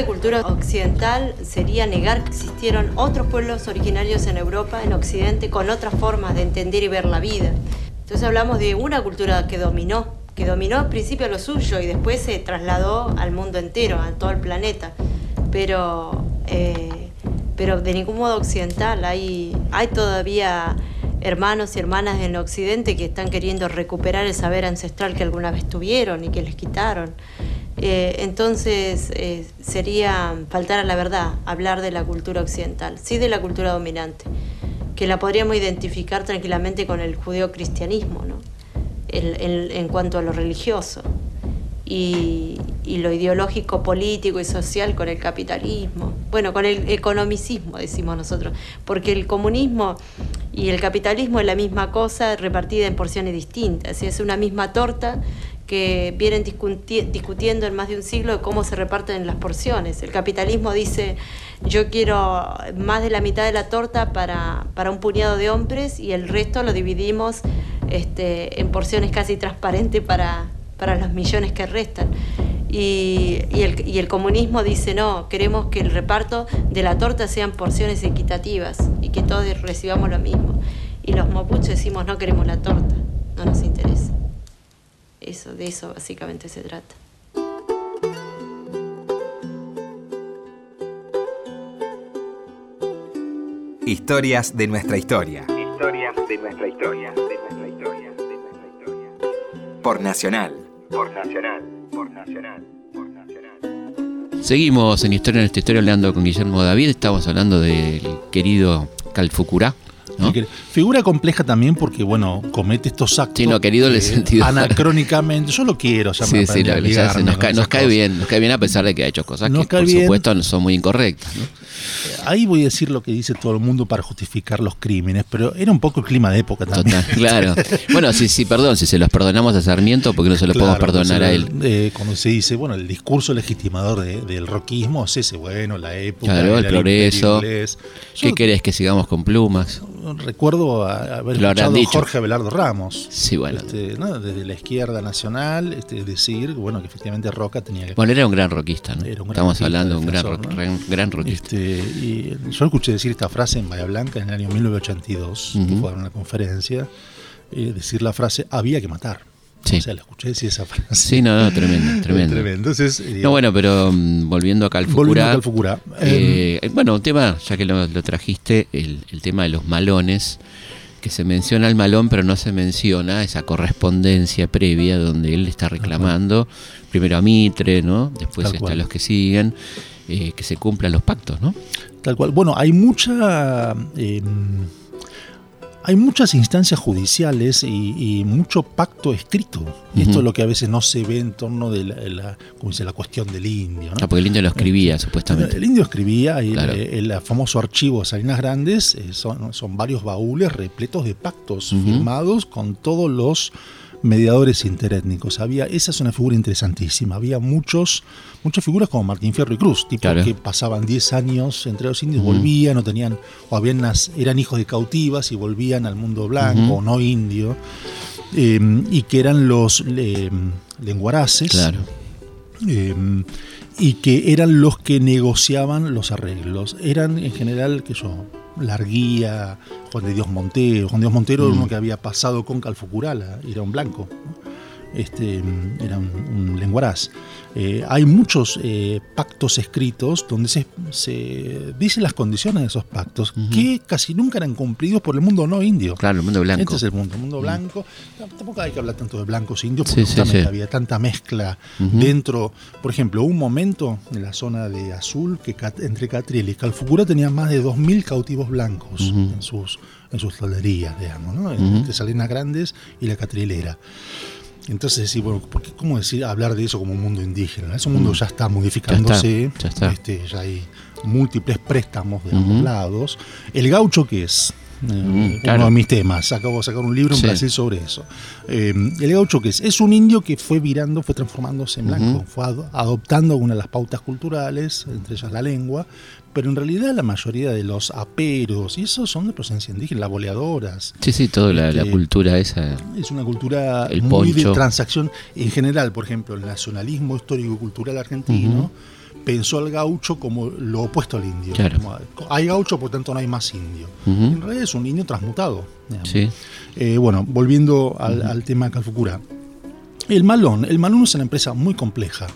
S6: De cultura occidental sería negar que existieron otros pueblos originarios en Europa, en Occidente, con otras formas de entender y ver la vida. Entonces hablamos de una cultura que dominó, que dominó al principio lo suyo y después se trasladó al mundo entero, a todo el planeta. Pero, eh, pero de ningún modo occidental. Hay, hay todavía hermanos y hermanas en Occidente que están queriendo recuperar el saber ancestral que alguna vez tuvieron y que les quitaron. Eh, entonces eh, sería faltar a la verdad hablar de la cultura occidental, sí de la cultura dominante, que la podríamos identificar tranquilamente con el judeocristianismo. ¿no? en cuanto a lo religioso y, lo ideológico, político y social con el capitalismo. Bueno, con el economicismo, decimos nosotros, porque el comunismo y el capitalismo es la misma cosa repartida en porciones distintas, es una misma torta que vienen discutiendo en más de un siglo de cómo se reparten las porciones. El capitalismo dice, yo quiero más de la mitad de la torta para, para un puñado de hombres y el resto lo dividimos este, en porciones casi transparentes para, para los millones que restan. Y, el, comunismo dice, no, queremos que el reparto de la torta sean porciones equitativas y que todos recibamos lo mismo. Y los mapuches decimos, no queremos la torta, no nos interesa. Eso, de eso básicamente se trata.
S5: Historias de nuestra historia. Historias de nuestra historia. De nuestra historia. De nuestra historia. Por Nacional por Nacional, por Nacional, por
S1: Nacional. Seguimos en Historia en esta historia hablando con Guillermo David, estamos hablando del querido Calfucurá.
S2: Figura compleja también porque, bueno, comete estos actos.
S1: Sí, no, querido en el sentido.
S2: Anacrónicamente, yo lo quiero, ya
S1: sí, sí, nos, cae, bien, nos cae bien a pesar de que ha hecho cosas que, por supuesto, no son muy incorrectas. ¿no?
S2: Ahí voy a decir lo que dice todo el mundo para justificar los crímenes, pero era un poco el clima de época también.
S1: claro. Bueno, sí, sí, perdón, si se los perdonamos a Sarmiento, porque no se los podemos perdonar a él?
S2: Eh, cuando se dice, bueno, el discurso legitimador del rockismo es ese, bueno, la época.
S1: Claro, el progreso. ¿Qué querés que sigamos con plumas?
S2: Recuerdo haber escuchado a Jorge Abelardo Ramos.
S1: Sí, bueno.
S2: Este, desde la izquierda nacional, este, decir, bueno, que efectivamente Roca tenía que.
S1: Bueno, era un gran rockista, ¿no? Estamos hablando de un gran, gran rockista.
S2: Este, y yo escuché decir esta frase en Bahía Blanca en el año 1982, que fue a una conferencia, eh, decir la frase había que matar. Sí. O sea, la escuché decir esa frase.
S1: Sí, no, no, tremendo, tremendo.
S2: tremendo. Entonces,
S1: eh, no, bueno, pero mm, volviendo a Calfucura.
S2: Volviendo a
S1: eh, bueno, un tema, ya que lo, trajiste, el, el, tema de los malones, que se menciona el malón, pero no se menciona esa correspondencia previa donde él está reclamando, primero a Mitre, ¿no? Después están los que siguen, que se cumplan los pactos, ¿no?
S2: Tal cual. Bueno, hay mucha. Em, hay muchas instancias judiciales y, mucho pacto escrito. Y esto es lo que a veces no se ve en torno de la, dice, la cuestión del indio.
S1: Ah, porque el indio lo escribía, supuestamente.
S2: El indio escribía, y el, famoso archivo de Salinas Grandes eh, son, son, varios baúles repletos de pactos firmados con todos los mediadores interétnicos. Había, esa es una figura interesantísima. Había muchos, muchas figuras como Martín Fierro y Cruz, tipo que pasaban 10 años entre los indios, volvían o tenían, o habían eran hijos de cautivas y volvían al mundo blanco o no indio, em, y que eran los lenguaraces. Em, y que eran los que negociaban los arreglos. Eran en general, que yo, Larguía, Juan de Dios Montero. Juan de Dios Montero era uno mm. que había pasado con Calfucurala, era un blanco este, era un, lenguaraz. Eh, hay muchos eh, pactos escritos donde se, se, dicen las condiciones de esos pactos que casi nunca eran cumplidos por el mundo no indio.
S1: Claro, el mundo blanco.
S2: Este es el mundo, el mundo mm. blanco. Tampoco hay que hablar tanto de blancos indios porque justamente había tanta mezcla dentro. Por ejemplo, un momento en la zona de Azul que entre Catriel y Calfucura tenían más de 2.000 cautivos blancos en sus en sus tolerías, digamos, ¿no? entre Salinas Grandes y la Catrilera. Entonces, sí, bueno, porque, ¿cómo decir, hablar de eso como un mundo indígena? Ese mundo mm. ya está modificándose, ya, está, Este, ya hay múltiples préstamos de ambos lados. ¿El gaucho qué es? Eh, mm, uno de mis temas. Acabo de sacar un libro en Brasil sobre eso. Eh, el gaucho que es, es un indio que fue virando, fue transformándose en blanco, fue adoptando una de las pautas culturales, entre ellas la lengua, pero en realidad la mayoría de los aperos y eso son de procedencia indígena, las boleadoras.
S1: Sí, sí, toda la, este, cultura esa.
S2: Es una cultura muy de transacción. En general, por ejemplo, el nacionalismo histórico-cultural argentino pensó al gaucho como lo opuesto al indio. hay gaucho, por tanto no hay más indio. En realidad es un indio transmutado. Eh, bueno, volviendo al, al tema Calfucura. El malón, el malón es una empresa muy compleja.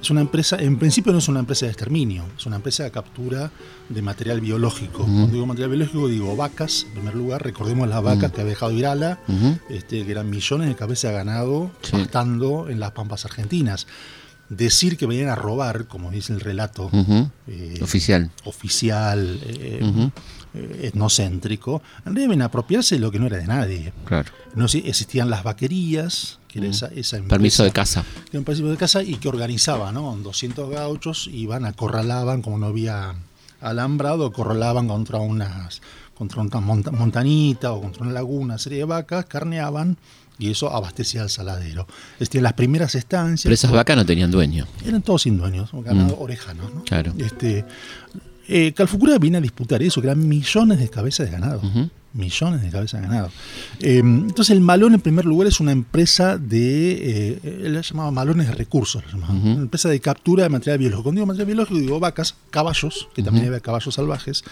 S2: Es una empresa, en principio no es una empresa de exterminio, es una empresa de captura de material biológico. Cuando digo material biológico digo vacas, en primer lugar, recordemos las vacas que ha dejado Irala, este, que eran millones de cabezas de ganado pastando en las pampas argentinas. Decir que venían a robar, como dice el relato eh,
S1: Oficial.
S2: oficial, eh, eh, etnocéntrico, deben apropiarse de lo que no era de nadie.
S1: Claro.
S2: No existían las vaquerías, que era esa, esa empresa,
S1: Permiso de casa.
S2: que era un permiso de casa y que organizaba, ¿no? 200 gauchos iban, acorralaban, como no había alambrado, acorralaban contra unas contra una monta- montañita o contra una laguna, una serie de vacas, carneaban y eso abastecía al saladero. Este, las primeras estancias
S1: Pero esas vacas no tenían dueño.
S2: eran todos sin dueños, ganado
S1: Mm.
S2: orejanos, ¿no?
S1: Claro.
S2: Este, eh, Calfucura viene a disputar eso, que eran millones de cabezas de ganado.
S1: Ujú.
S2: Millones de cabezas de ganado. Eh, entonces el Malón en primer lugar es una empresa de, eh, él la llamaba Malones de Recursos, la llamaba.
S1: Ujú.
S2: una empresa de captura de material biológico. Cuando digo material biológico digo vacas, caballos, que también había caballos salvajes.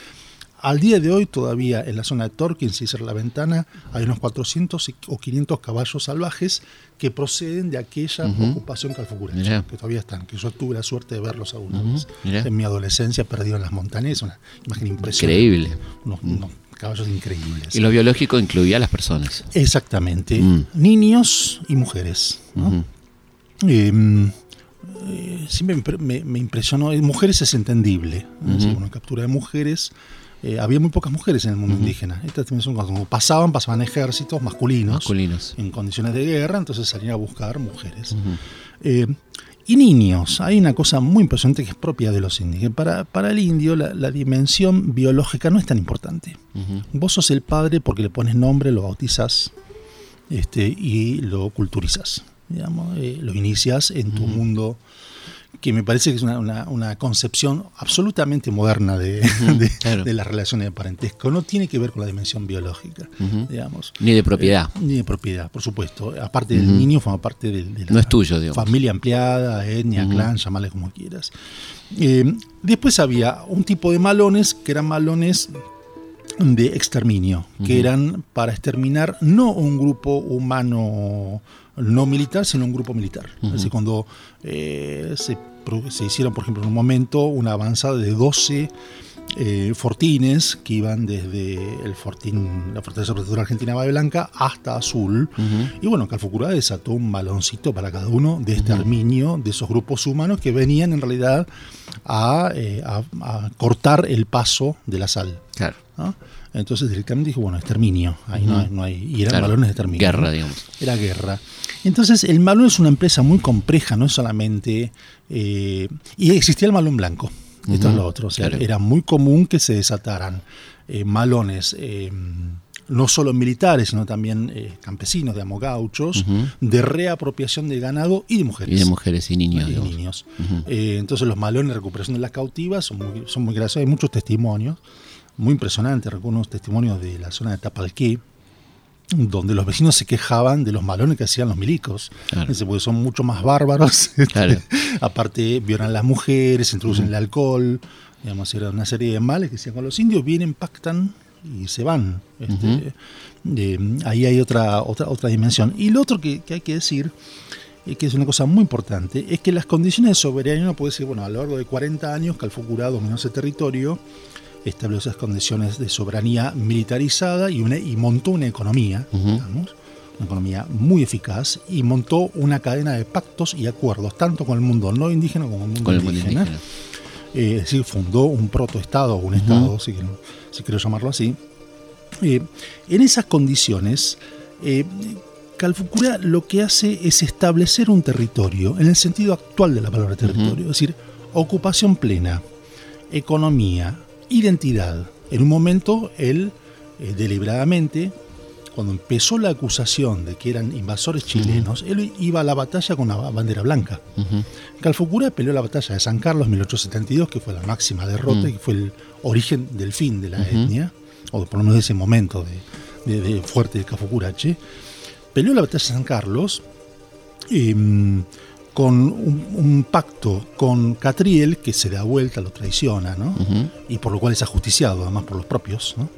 S2: Al día de hoy todavía en la zona de Torkins y Cerra la Ventana hay unos 400 y- o 500 caballos salvajes que proceden de aquella ocupación calfucuracha,
S1: Mirá.
S2: que todavía están, que yo tuve la suerte de verlos alguna
S1: Ujú,
S2: vez.
S1: mirá.
S2: En mi adolescencia perdido en las montañas, una imagen impresionante.
S1: Increíble.
S2: Unos, unos caballos increíbles.
S1: Y lo biológico incluía a las personas.
S2: Exactamente.
S1: Mm.
S2: Niños y mujeres. ¿no?
S1: Ujú.
S2: Eh, eh, siempre me impre- me, me impresionó. Mujeres es entendible. ¿no? Una captura de mujeres. Eh, había muy pocas mujeres en el mundo indígena. Estas también son cuando pasaban, pasaban ejércitos masculinos,
S1: Masculinos.
S2: en condiciones de guerra, entonces salían a buscar mujeres. Eh, y niños, hay una cosa muy impresionante que es propia de los indios. que Para, para el indio la, la dimensión biológica no es tan importante. Vos sos el padre porque le pones nombre, lo bautizás este, y lo culturizas, digamos, eh, lo inicias en tu mundo, que me parece que es una, una- una concepción absolutamente moderna de, de-
S1: claro.
S2: de las relaciones de parentesco. No tiene que ver con la dimensión biológica, digamos.
S1: Ni de propiedad.
S2: Eh, ni de propiedad, por supuesto. Aparte del niño, forma parte de, de la
S1: No es tuyo, digamos.
S2: familia ampliada, etnia, clan, llamale como quieras. Eh, después había un tipo de malones que eran malones de exterminio, que eran para exterminar no un grupo humano no militar, sino un grupo militar. Es decir, cuando eh, se, hicieron, por ejemplo, en un momento una avanzada de 12 eh, fortines que iban desde el fortín, la Fortaleza Protectora Argentina Bahía Blanca hasta Azul. Y bueno, Calfucurá desató un baloncito para cada uno de exterminio de esos grupos humanos que venían en realidad a, eh, a- a cortar el paso de la sal.
S1: Claro.
S2: ¿no? Entonces directamente dijo, bueno, exterminio. Ahí no, hay, no hay. Y eran
S1: Claro.
S2: balones de exterminio.
S1: Guerra,
S2: ¿no?
S1: digamos.
S2: Era guerra. Entonces, el malón es una empresa muy compleja, no es solamente. eh, y existía el malón blanco. Esto es lo otro. O sea,
S1: claro.
S2: era muy común que se desataran eh, malones. eh, no solo militares, sino también eh, campesinos, digamos, gauchos, de reapropiación de ganado y de mujeres
S1: Y de mujeres y niños,
S2: y niños. Eh, entonces los malones de recuperación de las cautivas son muy, son muy graciosos, hay muchos testimonios, muy impresionantes, recuerdo unos testimonios de la zona de Tapalqué, donde los vecinos se quejaban de los malones que hacían los milicos,
S1: Claro.
S2: Porque son mucho más bárbaros, este,
S1: Claro.
S2: aparte violan a las mujeres, introducen el alcohol, digamos, era una serie de males que hacían con los indios, vienen, pactan y se van. Este, eh, ahí hay otra, otra, otra dimensión. Y lo otro que, que hay que decir, eh, que es una cosa muy importante, es que las condiciones de soberanía, uno puede decir, bueno, a lo largo de 40 años, Calfucurá dominó ese territorio, estableció esas condiciones de soberanía militarizada y, una, y montó una economía, digamos, una economía muy eficaz, y montó una cadena de pactos y acuerdos, tanto con el mundo no indígena como con el mundo
S1: Con el mundo
S2: indígena.
S1: indígena.
S2: Eh, es decir, fundó un protoestado, un estado, si, quiero, si quiero llamarlo así. Eh, en esas condiciones, eh, Calfucura lo que hace es establecer un territorio, en el sentido actual de la palabra territorio, es decir, ocupación plena, economía, identidad. En un momento, él eh, deliberadamente, cuando empezó la acusación de que eran invasores chilenos, él iba a la batalla con una bandera blanca. Calfucura peleó la batalla de San Carlos en 1872, que fue la máxima derrota y que fue el origen del fin de la etnia, o por lo menos de ese momento de, de- de fuerte de Calfucurache. Peleó la batalla de San Carlos em, con un, un pacto con Catriel, que se da vuelta, lo traiciona, ¿no? y por lo cual es ajusticiado, además por los propios, ¿no?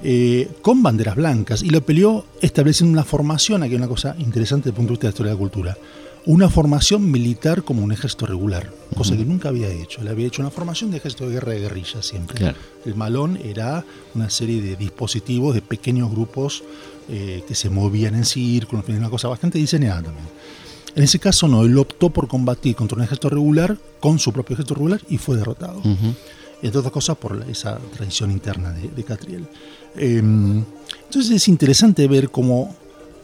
S2: Eh, con banderas blancas, y lo peleó estableciendo una formación, aquí hay una cosa interesante desde el punto de vista de la historia de la cultura, una formación militar como un ejército regular, cosa que nunca había hecho. Él había hecho una formación de ejército de guerra de guerrilla siempre.
S1: Claro.
S2: El malón era una serie de dispositivos, de pequeños grupos eh, que se movían en círculos, una cosa bastante diseñada también. En ese caso no, él optó por combatir contra un ejército regular con su propio ejército regular y fue derrotado. Entre otras cosas por esa tradición interna de, Catriel. Em, entonces es interesante ver cómo,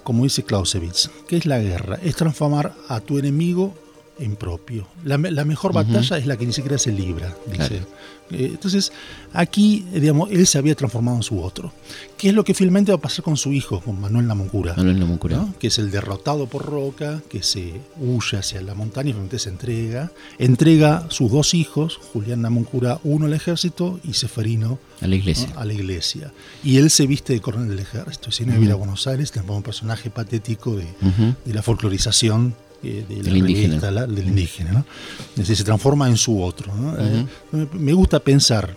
S2: como dice Clausewitz, ¿qué es la guerra? Es transformar a tu enemigo en propio. La, mejor batalla es la que ni siquiera se libra, dice. Eh, entonces, aquí, digamos, él se había transformado en su otro. ¿Qué es lo que finalmente va a pasar con su hijo, con Manuel Namuncura?
S1: Manuel Namuncura.
S2: Que es el derrotado por Roca, que se huye hacia la montaña y finalmente se entrega. Entrega sus dos hijos, Julián Namuncura, uno al ejército y Seferino
S1: a la iglesia.
S2: A la iglesia. Y él se viste de coronel del ejército. Si no uh a Buenos Aires, tenemos un personaje patético de, de la folclorización eh, de indígena. del indígena ¿no? Es decir, se transforma en su otro. Eh, me gusta pensar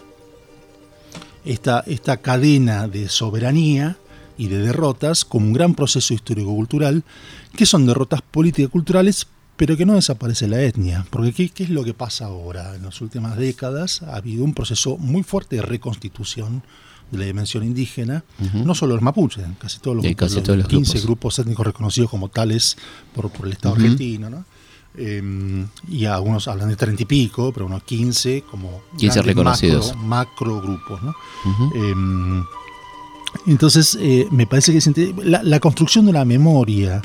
S2: esta, esta cadena de soberanía y de derrotas como un gran proceso histórico-cultural, que son derrotas políticas culturales, pero que no desaparece la etnia. Porque ¿qué, ¿qué, es lo que pasa ahora? En las últimas décadas ha habido un proceso muy fuerte de reconstitución de la dimensión indígena, no solo los mapuches, casi todos los,
S1: casi todos los
S2: 15 grupos. étnicos reconocidos como tales por, el Estado argentino, ¿no? Em, y algunos hablan de 30 y pico, pero unos 15 como
S1: 15 reconocidos.
S2: Macro, grupos. ¿no? Em, entonces, eh, me parece que la, la construcción de una memoria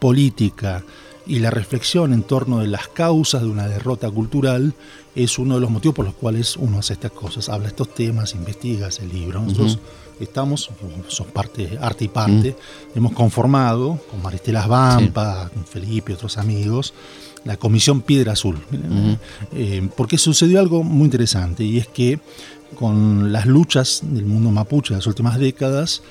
S2: política y la reflexión en torno de las causas de una derrota cultural es uno de los motivos por los cuales uno hace estas cosas, habla estos temas, investiga ese libro. Nosotros estamos, son parte, arte y parte, hemos conformado con Maristela Vampa, con Felipe y otros amigos, la Comisión Piedra Azul. Eh, porque sucedió algo muy interesante y es que con las luchas del mundo mapuche en las últimas décadas,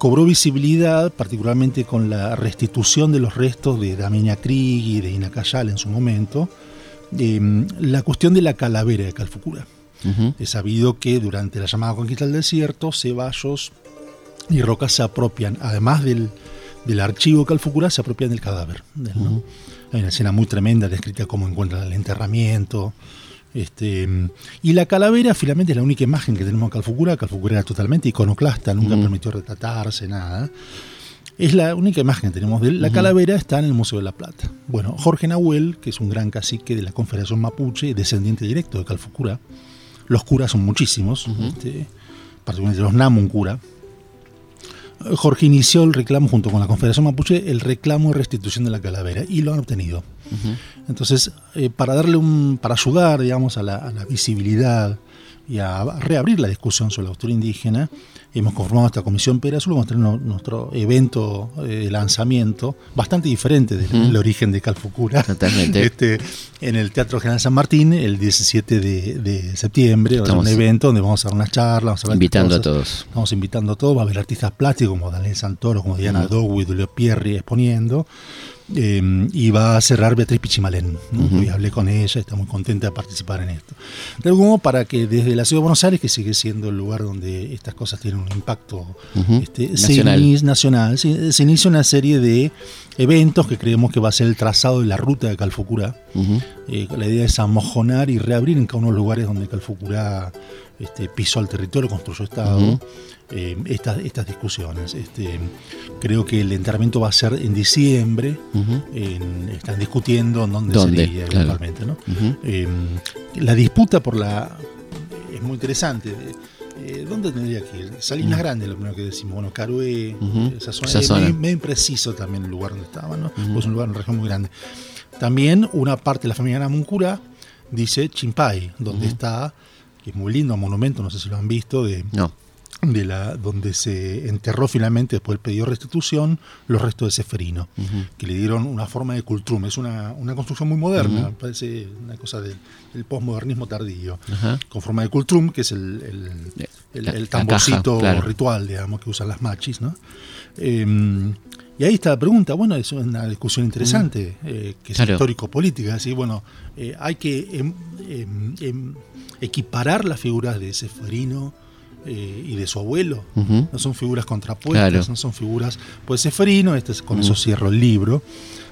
S2: cobró visibilidad, particularmente con la restitución de los restos de Damiña Krieg y de Inacayal en su momento, em, la cuestión de la calavera de Calfucura. Es sabido que durante la llamada conquista del desierto, Ceballos y Roca se apropian, además del, archivo de Calfucura, se apropian del cadáver. Hay una escena muy tremenda descrita cómo encuentran el enterramiento, este, y la calavera finalmente es la única imagen que tenemos en Calfucura. Calfucura era totalmente iconoclasta, nunca permitió retratarse, nada. Es la única imagen que tenemos de él. La calavera está en el Museo de la Plata. Bueno, Jorge Nahuel, que es un gran cacique de la Confederación Mapuche, descendiente directo de Calfucura. Los curas son muchísimos, este, particularmente los Namuncura. Jorge inició el reclamo junto con la Confederación Mapuche, el reclamo de restitución de la calavera, y lo han obtenido. Entonces, eh, para darle un, para ayudar, digamos, a la, visibilidad y a reabrir la discusión sobre la cultura indígena, hemos conformado esta comisión Pedra Azul, vamos a tener nuestro evento de lanzamiento, bastante diferente del, origen de Calfucura. Este, en el Teatro General San Martín, el 17 de, septiembre, Estamos un evento donde vamos a hacer una charla, vamos a
S1: invitando a todos.
S2: Estamos invitando a todos, va a haber artistas plásticos como Daniel Santoro, como Diana uh Julio Pierri exponiendo. Em, y va a cerrar Beatriz Pichimalén. Hoy hablé con ella, está muy contenta de participar en esto. De algún modo, para que desde la Ciudad de Buenos Aires, que sigue siendo el lugar donde estas cosas tienen un impacto este, nacional, se, inicia una serie de eventos que creemos que va a ser el trazado de la ruta de Calfucurá. Eh, la idea es amojonar y reabrir en cada uno de los lugares donde Calfucurá este, pisó el territorio, construyó Estado. Eh, estas, estas discusiones. Este, creo que el enterramiento va a ser en diciembre. están discutiendo dónde, ¿Dónde? sería eventualmente. ¿no? Eh, la disputa por la. es muy interesante. Eh, ¿Dónde tendría que ir? Salinas Grande, lo primero que decimos. Bueno, Carué, esa zona. es Medio, impreciso también el lugar donde estaba, ¿no? Pues es un lugar, una región muy grande. También una parte de la familia Namuncura dice Chimpay, donde está, que es muy lindo, un monumento, no sé si lo han visto, de.
S1: No
S2: de la, donde se enterró finalmente, después del pedido de restitución, los restos de Seferino, que le dieron una forma de cultrum. Es una, construcción muy moderna, parece una cosa del, postmodernismo tardío, con forma de cultrum, que es el, el, el, tamborcito ritual, digamos, que usan las machis. ¿no? Em, y ahí está la pregunta, bueno, es una discusión interesante, eh, que es histórico-política, así bueno, eh, hay que em, em, equiparar las figuras de Seferino, eh, y de su abuelo. No son figuras contrapuestas, no son figuras. Pues Seferino, este es, con eso cierro el libro.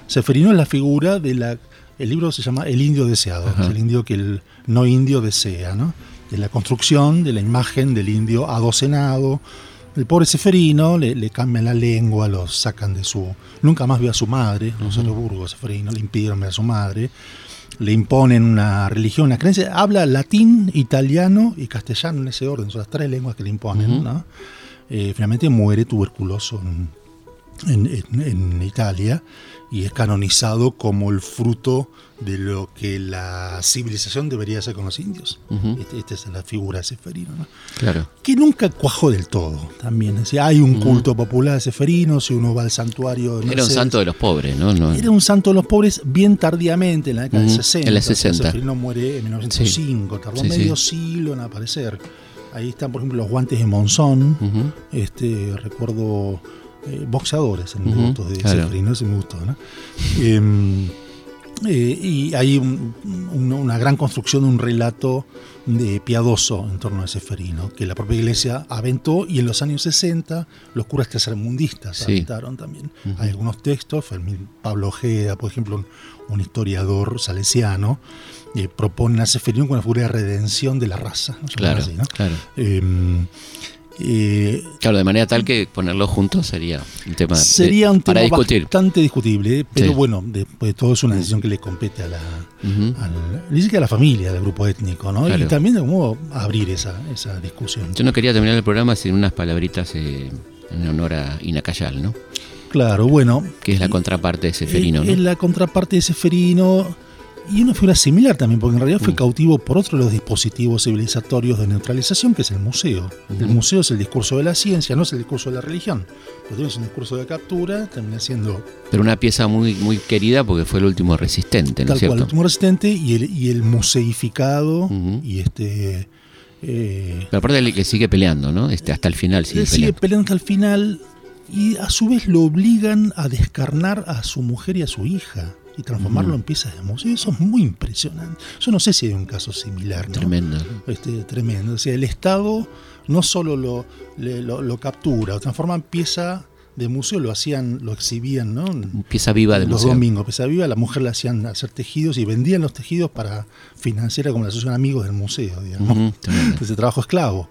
S2: Seferino es la figura de la. El libro se llama El indio deseado, es el indio que el no indio desea, ¿no? De la construcción de la imagen del indio adocenado, El pobre Seferino le, le cambian la lengua, lo sacan de su. Nunca más vio a su madre, Rosario Burgos, Seferino, le impidieron ver a su madre. Le imponen una religión, una creencia. Habla latín, italiano y castellano en ese orden, son las tres lenguas que le imponen. ¿no? Eh, finalmente muere tuberculoso en, en- en- en Italia y es canonizado como el fruto de lo que la civilización debería hacer con los indios. Este- esta es la figura de Seferino. ¿no?
S1: Claro.
S2: que nunca cuajó del todo también. Es decir, hay un culto popular de Seferino, si uno va al santuario de
S1: Era un santo de los pobres, ¿no? No-
S2: Era un santo de los pobres bien tardíamente, en la década
S1: Ujú,
S2: del 60.
S1: en la
S2: O sea,
S1: 60.
S2: Seferino muere en 1905, tardó
S1: Sí,
S2: medio
S1: sí.
S2: siglo en aparecer. Ahí están, por ejemplo, los guantes de Monzón. Este, recuerdo eh, boxeadores en devotos de
S1: claro.
S2: Seferino, ese me gustó. ¿no? eh, y hay un- un- una gran construcción de un relato de piadoso en torno a Seferino, que la propia iglesia aventó y en los años 60 los curas tercermundistas
S1: Sí.
S2: aventaron también. Hay algunos textos, Fermín Pablo Ojeda, por ejemplo, un, un historiador salesiano, eh, propone a Seferino como una figura de redención de la raza. ¿no?
S1: Claro,
S2: Así, ¿no?
S1: claro.
S2: Em, eh,
S1: Claro, de manera tal que ponerlos juntos sería un tema de-
S2: Sería un
S1: para
S2: tema
S1: discutir.
S2: bastante discutible, pero
S1: Sí.
S2: bueno, después de todo es una decisión que le compete a la, dice que a la familia del grupo étnico, ¿no?
S1: Claro.
S2: Y también de cómo abrir esa, esa discusión.
S1: Yo no quería terminar el programa sin unas palabritas eh, en honor a Inacayal, ¿no?
S2: Claro, bueno.
S1: Que es la contraparte de Seferino,
S2: Es
S1: ¿no?
S2: la contraparte de Seferino y una figura similar también, porque en realidad
S1: Mm.
S2: fue cautivo por otro de los dispositivos civilizatorios de neutralización, que es el museo. El museo es el discurso de la ciencia, no es el discurso de la religión. Pero tienes un discurso de captura, termina siendo
S1: Pero una pieza muy muy querida porque fue el último resistente, ¿no
S2: tal
S1: es cierto?
S2: cual, el último resistente y el, y el museificado y este eh,
S1: Pero aparte el que sigue peleando, ¿no? Este, hasta el final sigue
S2: sigue
S1: peleando.
S2: peleando hasta el final y a su vez lo obligan a descarnar a su mujer y a su hija y transformarlo en piezas de museo. Eso es muy impresionante. Yo no sé si hay un caso similar. ¿no?
S1: Tremendo.
S2: Este, tremendo. O sea, el Estado no solo lo, lo, lo captura, lo transforma en pieza de museo, lo hacían, lo exhibían, ¿no?
S1: Pieza viva del
S2: los
S1: museo.
S2: domingos, pieza viva, la mujer le hacían hacer tejidos y vendían los tejidos para financiar como la asociación amigos del museo, digamos.
S1: Tremendo.
S2: Ese trabajo esclavo.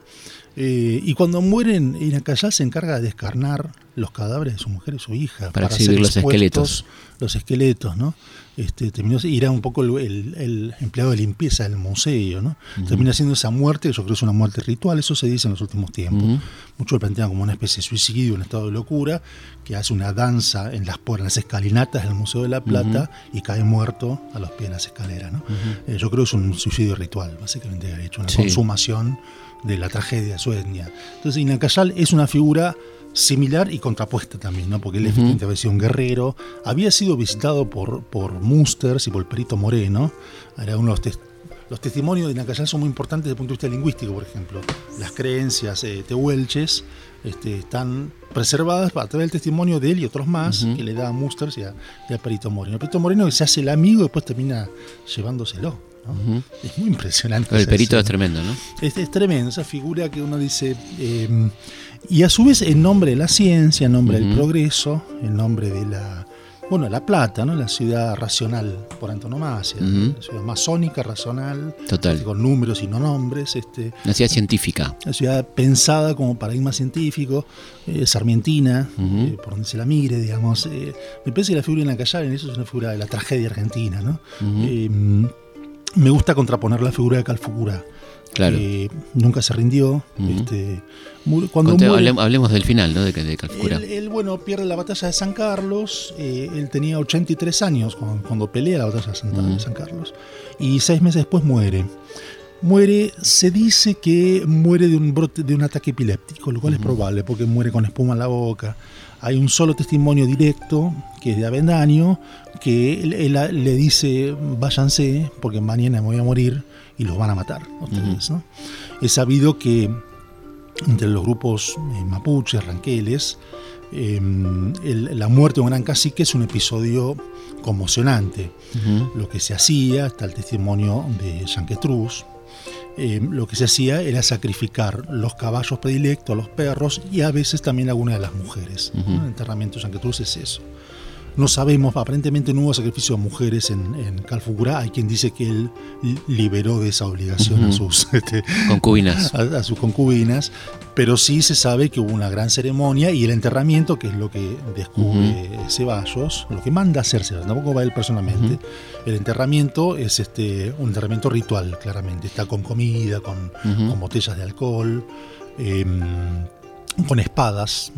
S2: Eh, y cuando mueren, Inacayal se encarga de descarnar los cadáveres de su mujer y su hija.
S1: Para
S2: ser
S1: exhibir los esqueletos.
S2: Los esqueletos, ¿no? Este, terminó, y era un poco el, el- el empleado de limpieza del museo, ¿no? Termina siendo esa muerte, yo creo que es una muerte ritual, eso se dice en los últimos tiempos. Muchos lo plantean como una especie de suicidio, un estado de locura, que hace una danza en las, por las escalinatas del Museo de la Plata y cae muerto a los pies de las escaleras. ¿no? Eh, yo creo que es un suicidio ritual, básicamente hecho una
S1: Sí.
S2: consumación de la tragedia de su etnia. Entonces Inacayal es una figura similar y contrapuesta también, ¿no? porque él efectivamente había sido un guerrero, había sido visitado por, por Musters y por el Perito Moreno, era uno de los tes- los testimonios de Inacayal son muy importantes desde el punto de vista lingüístico, por ejemplo. Las creencias eh, tehuelches este, están preservadas a través del testimonio de él y otros más que le da a Musters y a, y a Perito Moreno. Perito Moreno que se hace el amigo y después termina llevándoselo. ¿no? Es muy impresionante.
S1: El
S2: esa
S1: perito es tremendo, ¿no?
S2: Es, es tremendo, esa figura que uno dice. eh, y a su vez, en nombre de la ciencia, en nombre del progreso, en nombre de la. Bueno, La Plata, ¿no? La ciudad racional por antonomasia. La ciudad masónica, racional.
S1: Total.
S2: Con números y no nombres. Este,
S1: Una ciudad científica.
S2: la ciudad pensada como paradigma científico, eh, sarmientina,
S1: Ujú.
S2: eh, por donde se la mire, digamos. eh, me parece que la figura de Nacayal en eso es una figura de la tragedia argentina, ¿no? Eh, me gusta contraponer la figura de Calfucura.
S1: Claro.
S2: que nunca se rindió. Este, cuando muere-
S1: hablemos del final, ¿no? De, de
S2: él, él, bueno, pierde la batalla de San Carlos. eh, él tenía 83 años cuando, cuando pelea la batalla de San,
S1: Ujú.
S2: de San Carlos. Y seis meses después muere. Muere, se dice que muere de un brote, de un ataque epiléptico, lo cual es probable porque muere con espuma en la boca. Hay un solo testimonio directo, que es de Avendaño, que él, él le dice, váyanse, porque mañana me voy a morir y los van a matar. Es sabido que entre los grupos eh, mapuches, ranqueles, eh, el- la muerte de un gran cacique es un episodio conmocionante. Lo que se hacía, está el testimonio de Yanquetruz, eh, lo que se hacía era sacrificar los caballos predilectos, los perros y a veces también algunas de las mujeres.
S1: Ujú.
S2: ¿no? El enterramiento de Yanquetruz es eso. No sabemos, aparentemente no hubo sacrificio de mujeres en, en. Hay quien dice que él liberó de esa obligación a sus este,
S1: concubinas.
S2: A, sus concubinas, pero sí se sabe que hubo una gran ceremonia y el enterramiento, que es lo que descubre Ceballos, lo que manda hacer Ceballos, tampoco va él personalmente. El enterramiento es este un enterramiento ritual, claramente. Está con comida, con, botellas de alcohol. Em, con espadas,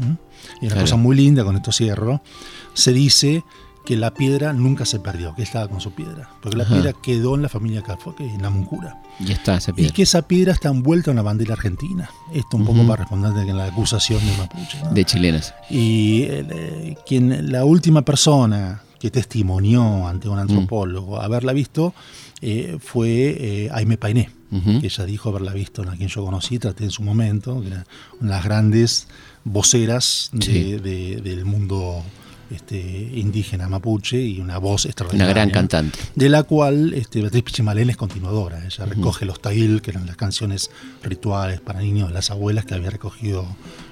S2: y una cosa muy linda, con esto cierro, se dice que la piedra nunca se perdió, que estaba con su piedra, porque la piedra quedó en la familia Calfoque, en la Muncura.
S1: Y está esa piedra.
S2: Y que esa piedra está envuelta en la bandera argentina. Esto un poco para responder a la acusación de Mapuche.
S1: De chilenas.
S2: Y eh, quien, la última persona que testimonió ante un antropólogo haberla visto eh, fue eh, Aime Painé, que ella dijo haberla visto, a quien yo conocí, traté en su momento, que era una de las grandes voceras del mundo este, indígena mapuche y una voz extraordinaria.
S1: Una gran cantante.
S2: De la cual este, Beatriz Pichimalén es continuadora. Ella recoge los tail, que eran las canciones rituales para niños de las abuelas que había recogido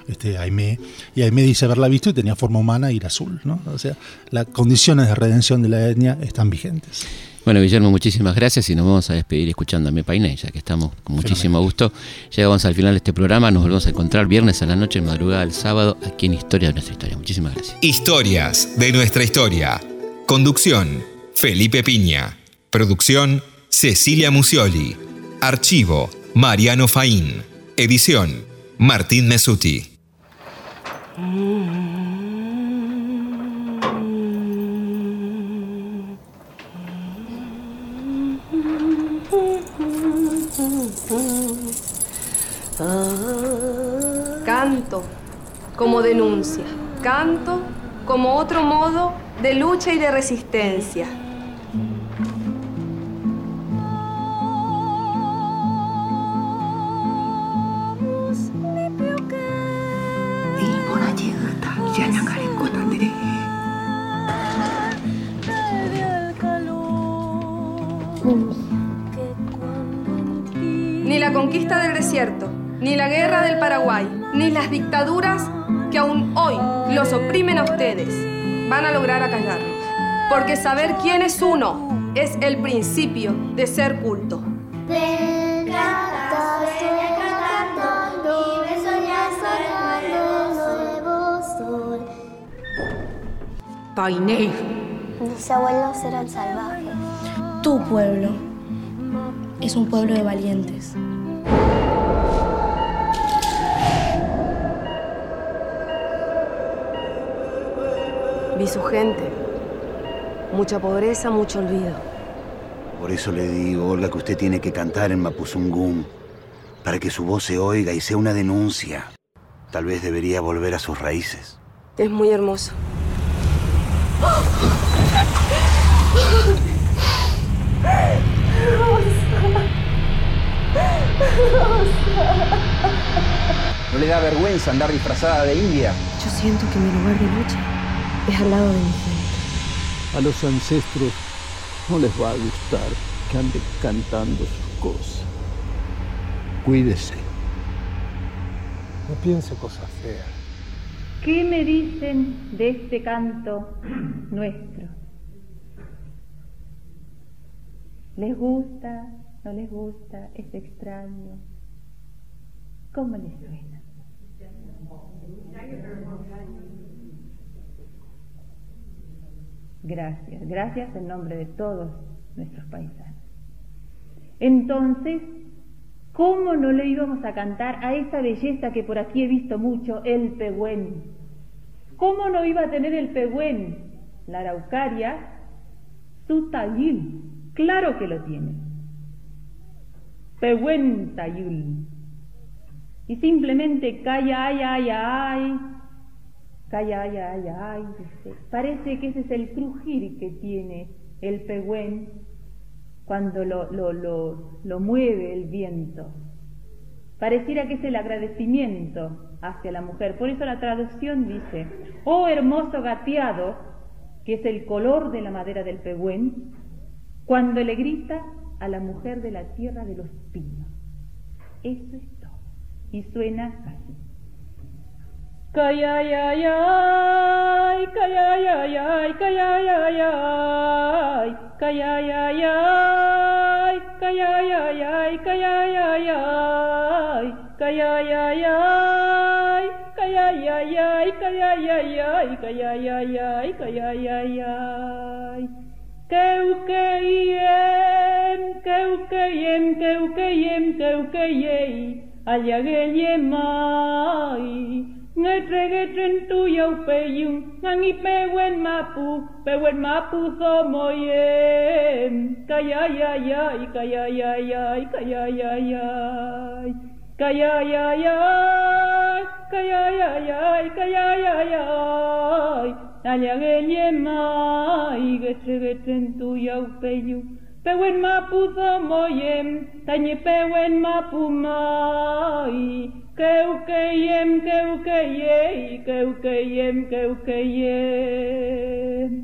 S2: este, Aimé. Y Aimé dice haberla visto y tenía forma humana y era azul. ¿no? O sea, las condiciones de redención de la etnia están vigentes.
S1: Bueno, Guillermo, muchísimas gracias y nos vamos a despedir escuchando a Mi Painé, ya que estamos con muchísimo gusto. Llegamos al final de este programa, nos volvemos a encontrar viernes a la noche, madrugada del sábado, aquí en Historia de nuestra historia. Muchísimas gracias.
S5: Historias de nuestra historia. Conducción, Felipe Piña. Producción, Cecilia Musioli. Archivo, Mariano Faín. Edición, Martín Mesuti.
S7: Como denuncia, canto como otro modo de lucha y de resistencia. Ni la conquista del desierto, ni la guerra del Paraguay, ni las dictaduras que aún hoy los oprimen a ustedes van a lograr acallarnos. Porque saber quién es uno es el principio de ser culto.
S8: Painé.
S3: Mis abuelos eran salvajes.
S8: Tu pueblo es un pueblo de valientes.
S7: Vi su gente. Mucha pobreza, mucho olvido.
S9: Por eso le digo, Olga, que usted tiene que cantar en Mapuzungún, para que su voz se oiga y sea una denuncia. Tal vez debería volver a sus raíces.
S7: Es muy hermoso.
S10: ¿No le da vergüenza andar disfrazada de india?
S8: Yo siento que mi lugar de lucha es al lado de mi gente.
S11: A los ancestros no les va a gustar que ande cantando sus cosas. Cuídese.
S12: No piense cosas feas.
S13: ¿Qué me dicen de este canto nuestro? ¿Les gusta? ¿No les gusta? ¿Es extraño? ¿Cómo les suena? Gracias, gracias en nombre de todos nuestros paisanos. Entonces, ¿cómo no le íbamos a cantar a esa belleza que por aquí he visto mucho, el pehuen? ¿Cómo no iba a tener el pehuen? La araucaria, su tayul, claro que lo tiene. Pehuen tayul. Y simplemente calla, ay, ay, ay, Calla, ay, ay, ay, Parece que ese es el crujir que tiene el pehuen cuando lo, lo, lo, lo mueve el viento. Pareciera que es el agradecimiento hacia la mujer. Por eso la traducción dice, oh hermoso gateado, que es el color de la madera del pehuen, cuando le grita a la mujer de la tierra de los pinos. Eso es todo. Y suena así. kayayayay kayayayay kayayayay kayayayay kayayayay kayayayay kayayayay kayayayay kayayayay kayayayay kayayayay keukeyem keukeyem keukeyem keukeyey allageliemay Netregetren tu yau peyun, nangi pewen mapu, pewen mapu somoyem. Kayayayay, kayayayay, kayayayay. Kayayayay, kayayayay, kayayayay. Nanyagelyemay, getregetren tu yau peyun. Pewen mapu somoyem, tanyi pewen mapu mai. que ho caiem, que ho caiem, que ho caiem, que ho caiem.